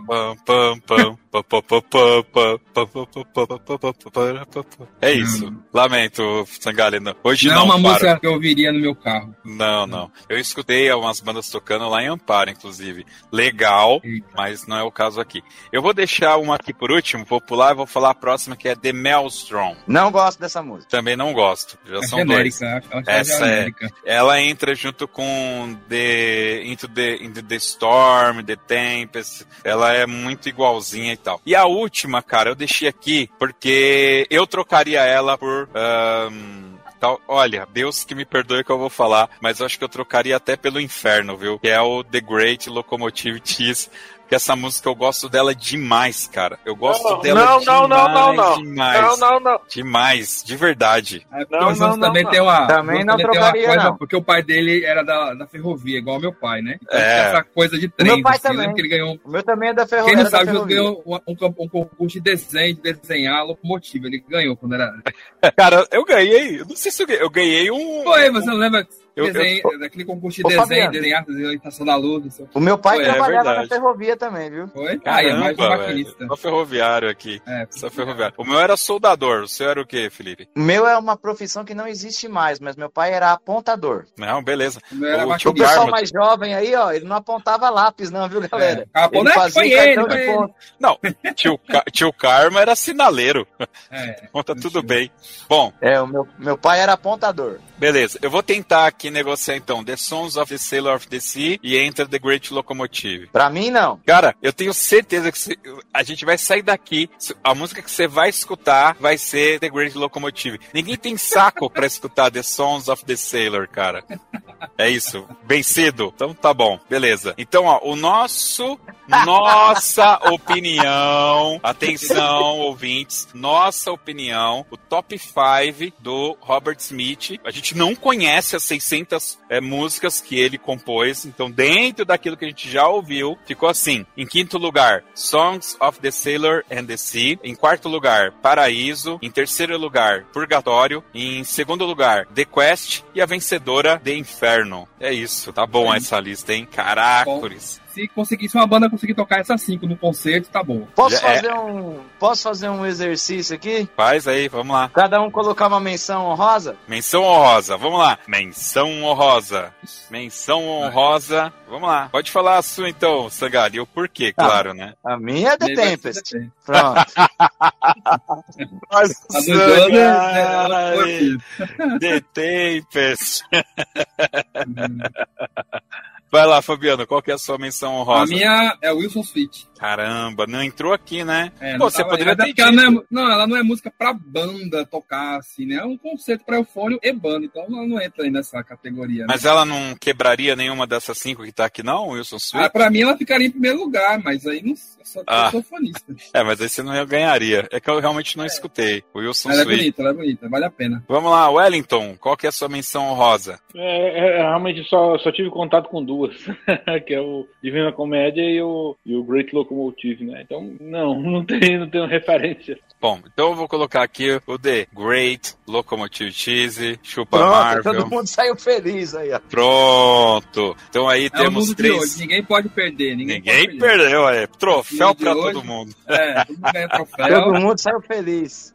É isso. Lamento, Sangalina. Hoje não. Não é uma música que eu ouviria no meu carro. Não, não. Eu escutei algumas bandas tocando lá em Amparo, inclusive. Legal, mas não é o caso aqui. Eu vou deixar uma aqui por último, vou pular e vou falar a próxima que é The Maelstrom. Não gosto dessa música. Também não gosto. Já é são genérica, dois. Essa é, ela entra junto com The Into the, Into the Storm, The Tempest. Ela é muito igualzinha e tal. E a última, cara, eu deixei aqui porque eu trocaria ela por. Um, tal. Olha, Deus que me perdoe que eu vou falar, mas eu acho que eu trocaria até pelo inferno, viu? Que é o The Great Locomotive Cheese que essa música eu gosto dela demais, cara. Eu gosto não, dela não, demais, não, não, não, não. demais. Não, não, não. Demais, de verdade. É, não, não, também não, tem uma, também não trocaria, coisa, não. Porque o pai dele era da, da ferrovia, igual meu pai, né? Então, é. Essa coisa de trem. Meu pai assim, também. Que ele ganhou... O meu também é da ferrovia. Quem não sabe, ele ganhou um, um, um, concurso de desenho, de desenhar locomotiva. Ele ganhou quando era... cara, eu ganhei, não sei se eu ganhei, eu ganhei um... Foi, você não lembra... Eu, desenho, eu, daquele concurso de desenho, desenhar, orientação da luz. O meu pai Foi, é trabalhava é na ferrovia também, viu? Foi? Ah, é mais um maquinista. Só ferroviário aqui. É, só ferroviário. O meu era soldador. O seu era o quê, Felipe? O meu é uma profissão que não existe mais, mas meu pai era apontador. Não, beleza. O, meu era o, o pessoal mais jovem aí, ó, ele não apontava lápis, não, viu, galera? É. Ele fazia foi ele, foi ele. Não, tio, tio Carmo era sinaleiro. É. Conta tudo bem. Bom. É, o meu, meu pai era apontador. Beleza, eu vou tentar aqui negociar então The Sons of the Sailor of the Sea e Enter the Great Locomotive. Pra mim, não. Cara, eu tenho certeza que a gente vai sair daqui, a música que você vai escutar vai ser The Great Locomotive. Ninguém tem saco pra escutar The Sons of the Sailor, cara. É isso. Vencido? Então tá bom, beleza. Então, ó, o nosso. Nossa opinião. Atenção, ouvintes. Nossa opinião. O top 5 do Robert Smith. A gente não conhece as 600 é, músicas que ele compôs. Então, dentro daquilo que a gente já ouviu, ficou assim. Em quinto lugar, Songs of the Sailor and the Sea. Em quarto lugar, Paraíso. Em terceiro lugar, Purgatório. Em segundo lugar, The Quest. E a vencedora, The Inferno. É isso. Tá bom é. essa lista, hein? Caracoles se conseguisse uma banda conseguir tocar essas cinco no concerto, tá bom. Posso fazer é. um. Posso fazer um exercício aqui? Faz aí, vamos lá. Cada um colocar uma menção honrosa? Menção honrosa, vamos lá. Menção honrosa. Menção honrosa. Vamos lá. Pode falar a sua então, Sagali. O porquê, ah, claro, né? A minha é The Tempest. Pronto. Nossa, The Tempest. Vai lá, Fabiano, qual que é a sua menção honrosa? A minha é Wilson Sweet. Caramba, não entrou aqui, né? É, Pô, você poderia ter porque ela não, é, não, ela não é música pra banda tocar, assim, né? É um conceito pra eufônio e banda, então ela não entra aí nessa categoria. né? Mas ela não quebraria nenhuma dessas cinco que tá aqui, não, Wilson Ah, Sweet? pra mim ela ficaria em primeiro lugar, mas aí não eu sou, Ah. sou fonista. É, mas aí você não ganharia. É que eu realmente não escutei. Wilson Ela é Sweet. bonita, ela é bonita, vale a pena. Vamos lá, Wellington, qual que é a sua menção honrosa? É, é, realmente só, só tive contato com duas, que é o Divina Comédia e o, e o Great Locomotive, né? Então, não, não tenho, não tenho referência. Bom, então eu vou colocar aqui o The Great Locomotive Cheese, Chupa Pronto, Marvel. todo mundo saiu feliz aí, ó. Pronto. Então aí É temos três. hoje, ninguém pode perder. Ninguém, Ninguém pode perder. perdeu, é. Troféu hoje. todo mundo. É, todo mundo ganha Todo troféu. mundo saiu feliz.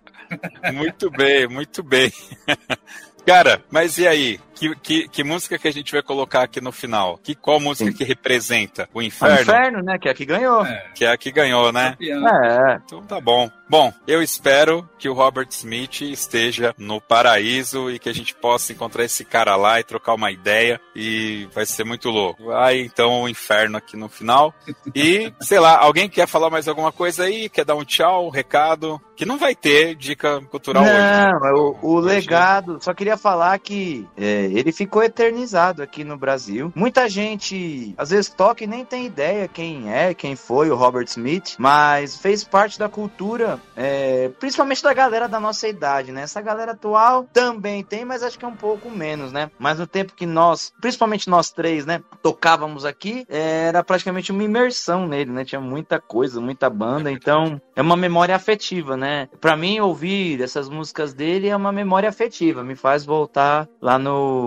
Muito bem, muito bem. Cara, mas e aí? Que, que, que música que a gente vai colocar aqui no final? Que, qual música Sim. que representa? O O Inferno? inferno, né? Que é a que ganhou. É, Que é a que ganhou, né? É. Então tá bom. Bom, eu espero que o Robert Smith esteja no paraíso e que a gente possa encontrar esse cara lá e trocar uma ideia e vai ser muito louco. Vai então o inferno aqui no final. E, sei lá, alguém quer falar mais alguma coisa aí? Quer dar um tchau, um recado? Que não vai ter dica cultural hoje. né? Não, é o, o Hoje- legado. Só queria falar que é, ele ficou eternizado aqui no Brasil. Muita gente, às vezes, toca e nem tem ideia quem é, quem foi o Robert Smith, mas fez parte da cultura, é, principalmente da galera da nossa idade, né? Essa galera atual também tem, mas acho que é um pouco menos, né? Mas no tempo que nós, principalmente nós três, né, tocávamos aqui, era praticamente uma imersão nele, né? Tinha muita coisa, muita banda, então é uma memória afetiva, né? Pra mim, ouvir essas músicas dele é uma memória afetiva, me faz voltar lá no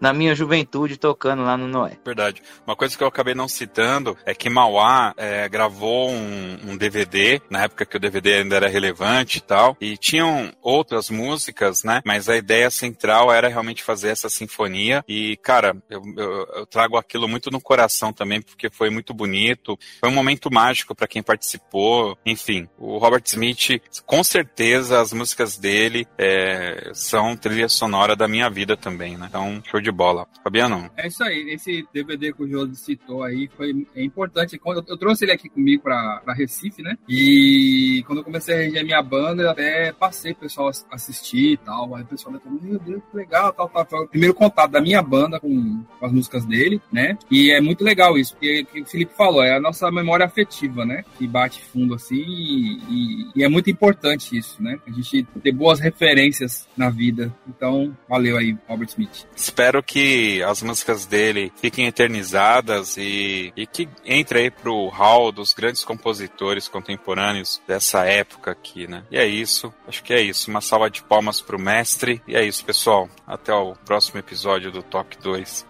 na minha juventude tocando lá no Noé. Verdade. Uma coisa que eu acabei não citando é que Mauá é, gravou um, um DVD, na época que o DVD ainda era relevante e tal, e tinham outras músicas, né? Mas a ideia central era realmente fazer essa sinfonia. E, cara, eu, eu- eu trago aquilo muito no coração também, porque foi muito bonito. Foi um momento mágico para quem participou. Enfim, o Robert Smith, com certeza, as músicas dele é, são trilha sonora da minha vida também, né? Então, show de bola. Fabiano? É isso aí, esse DVD que o Josi citou aí foi é importante. Quando eu, trouxe ele aqui comigo pra, pra Recife, né? E quando eu comecei a reger minha banda, eu até passei pessoal ass- assistir e tal. Aí o pessoal falou, meu Deus, que legal, tal, tal. Primeiro contato da minha banda com, com as músicas dele, né? E é muito legal isso, porque que o Felipe falou, é a nossa memória afetiva, né? Que bate fundo assim e, e- e é muito importante isso, né? A gente ter boas referências na vida. Então, valeu aí, Robert Smith. Espero que as músicas dele fiquem eternizadas e, e que entre aí pro hall dos grandes compositores contemporâneos dessa época aqui, né? E é isso, acho que é isso. Uma salva de palmas pro mestre. E é isso, pessoal. Até o próximo episódio do Top 2.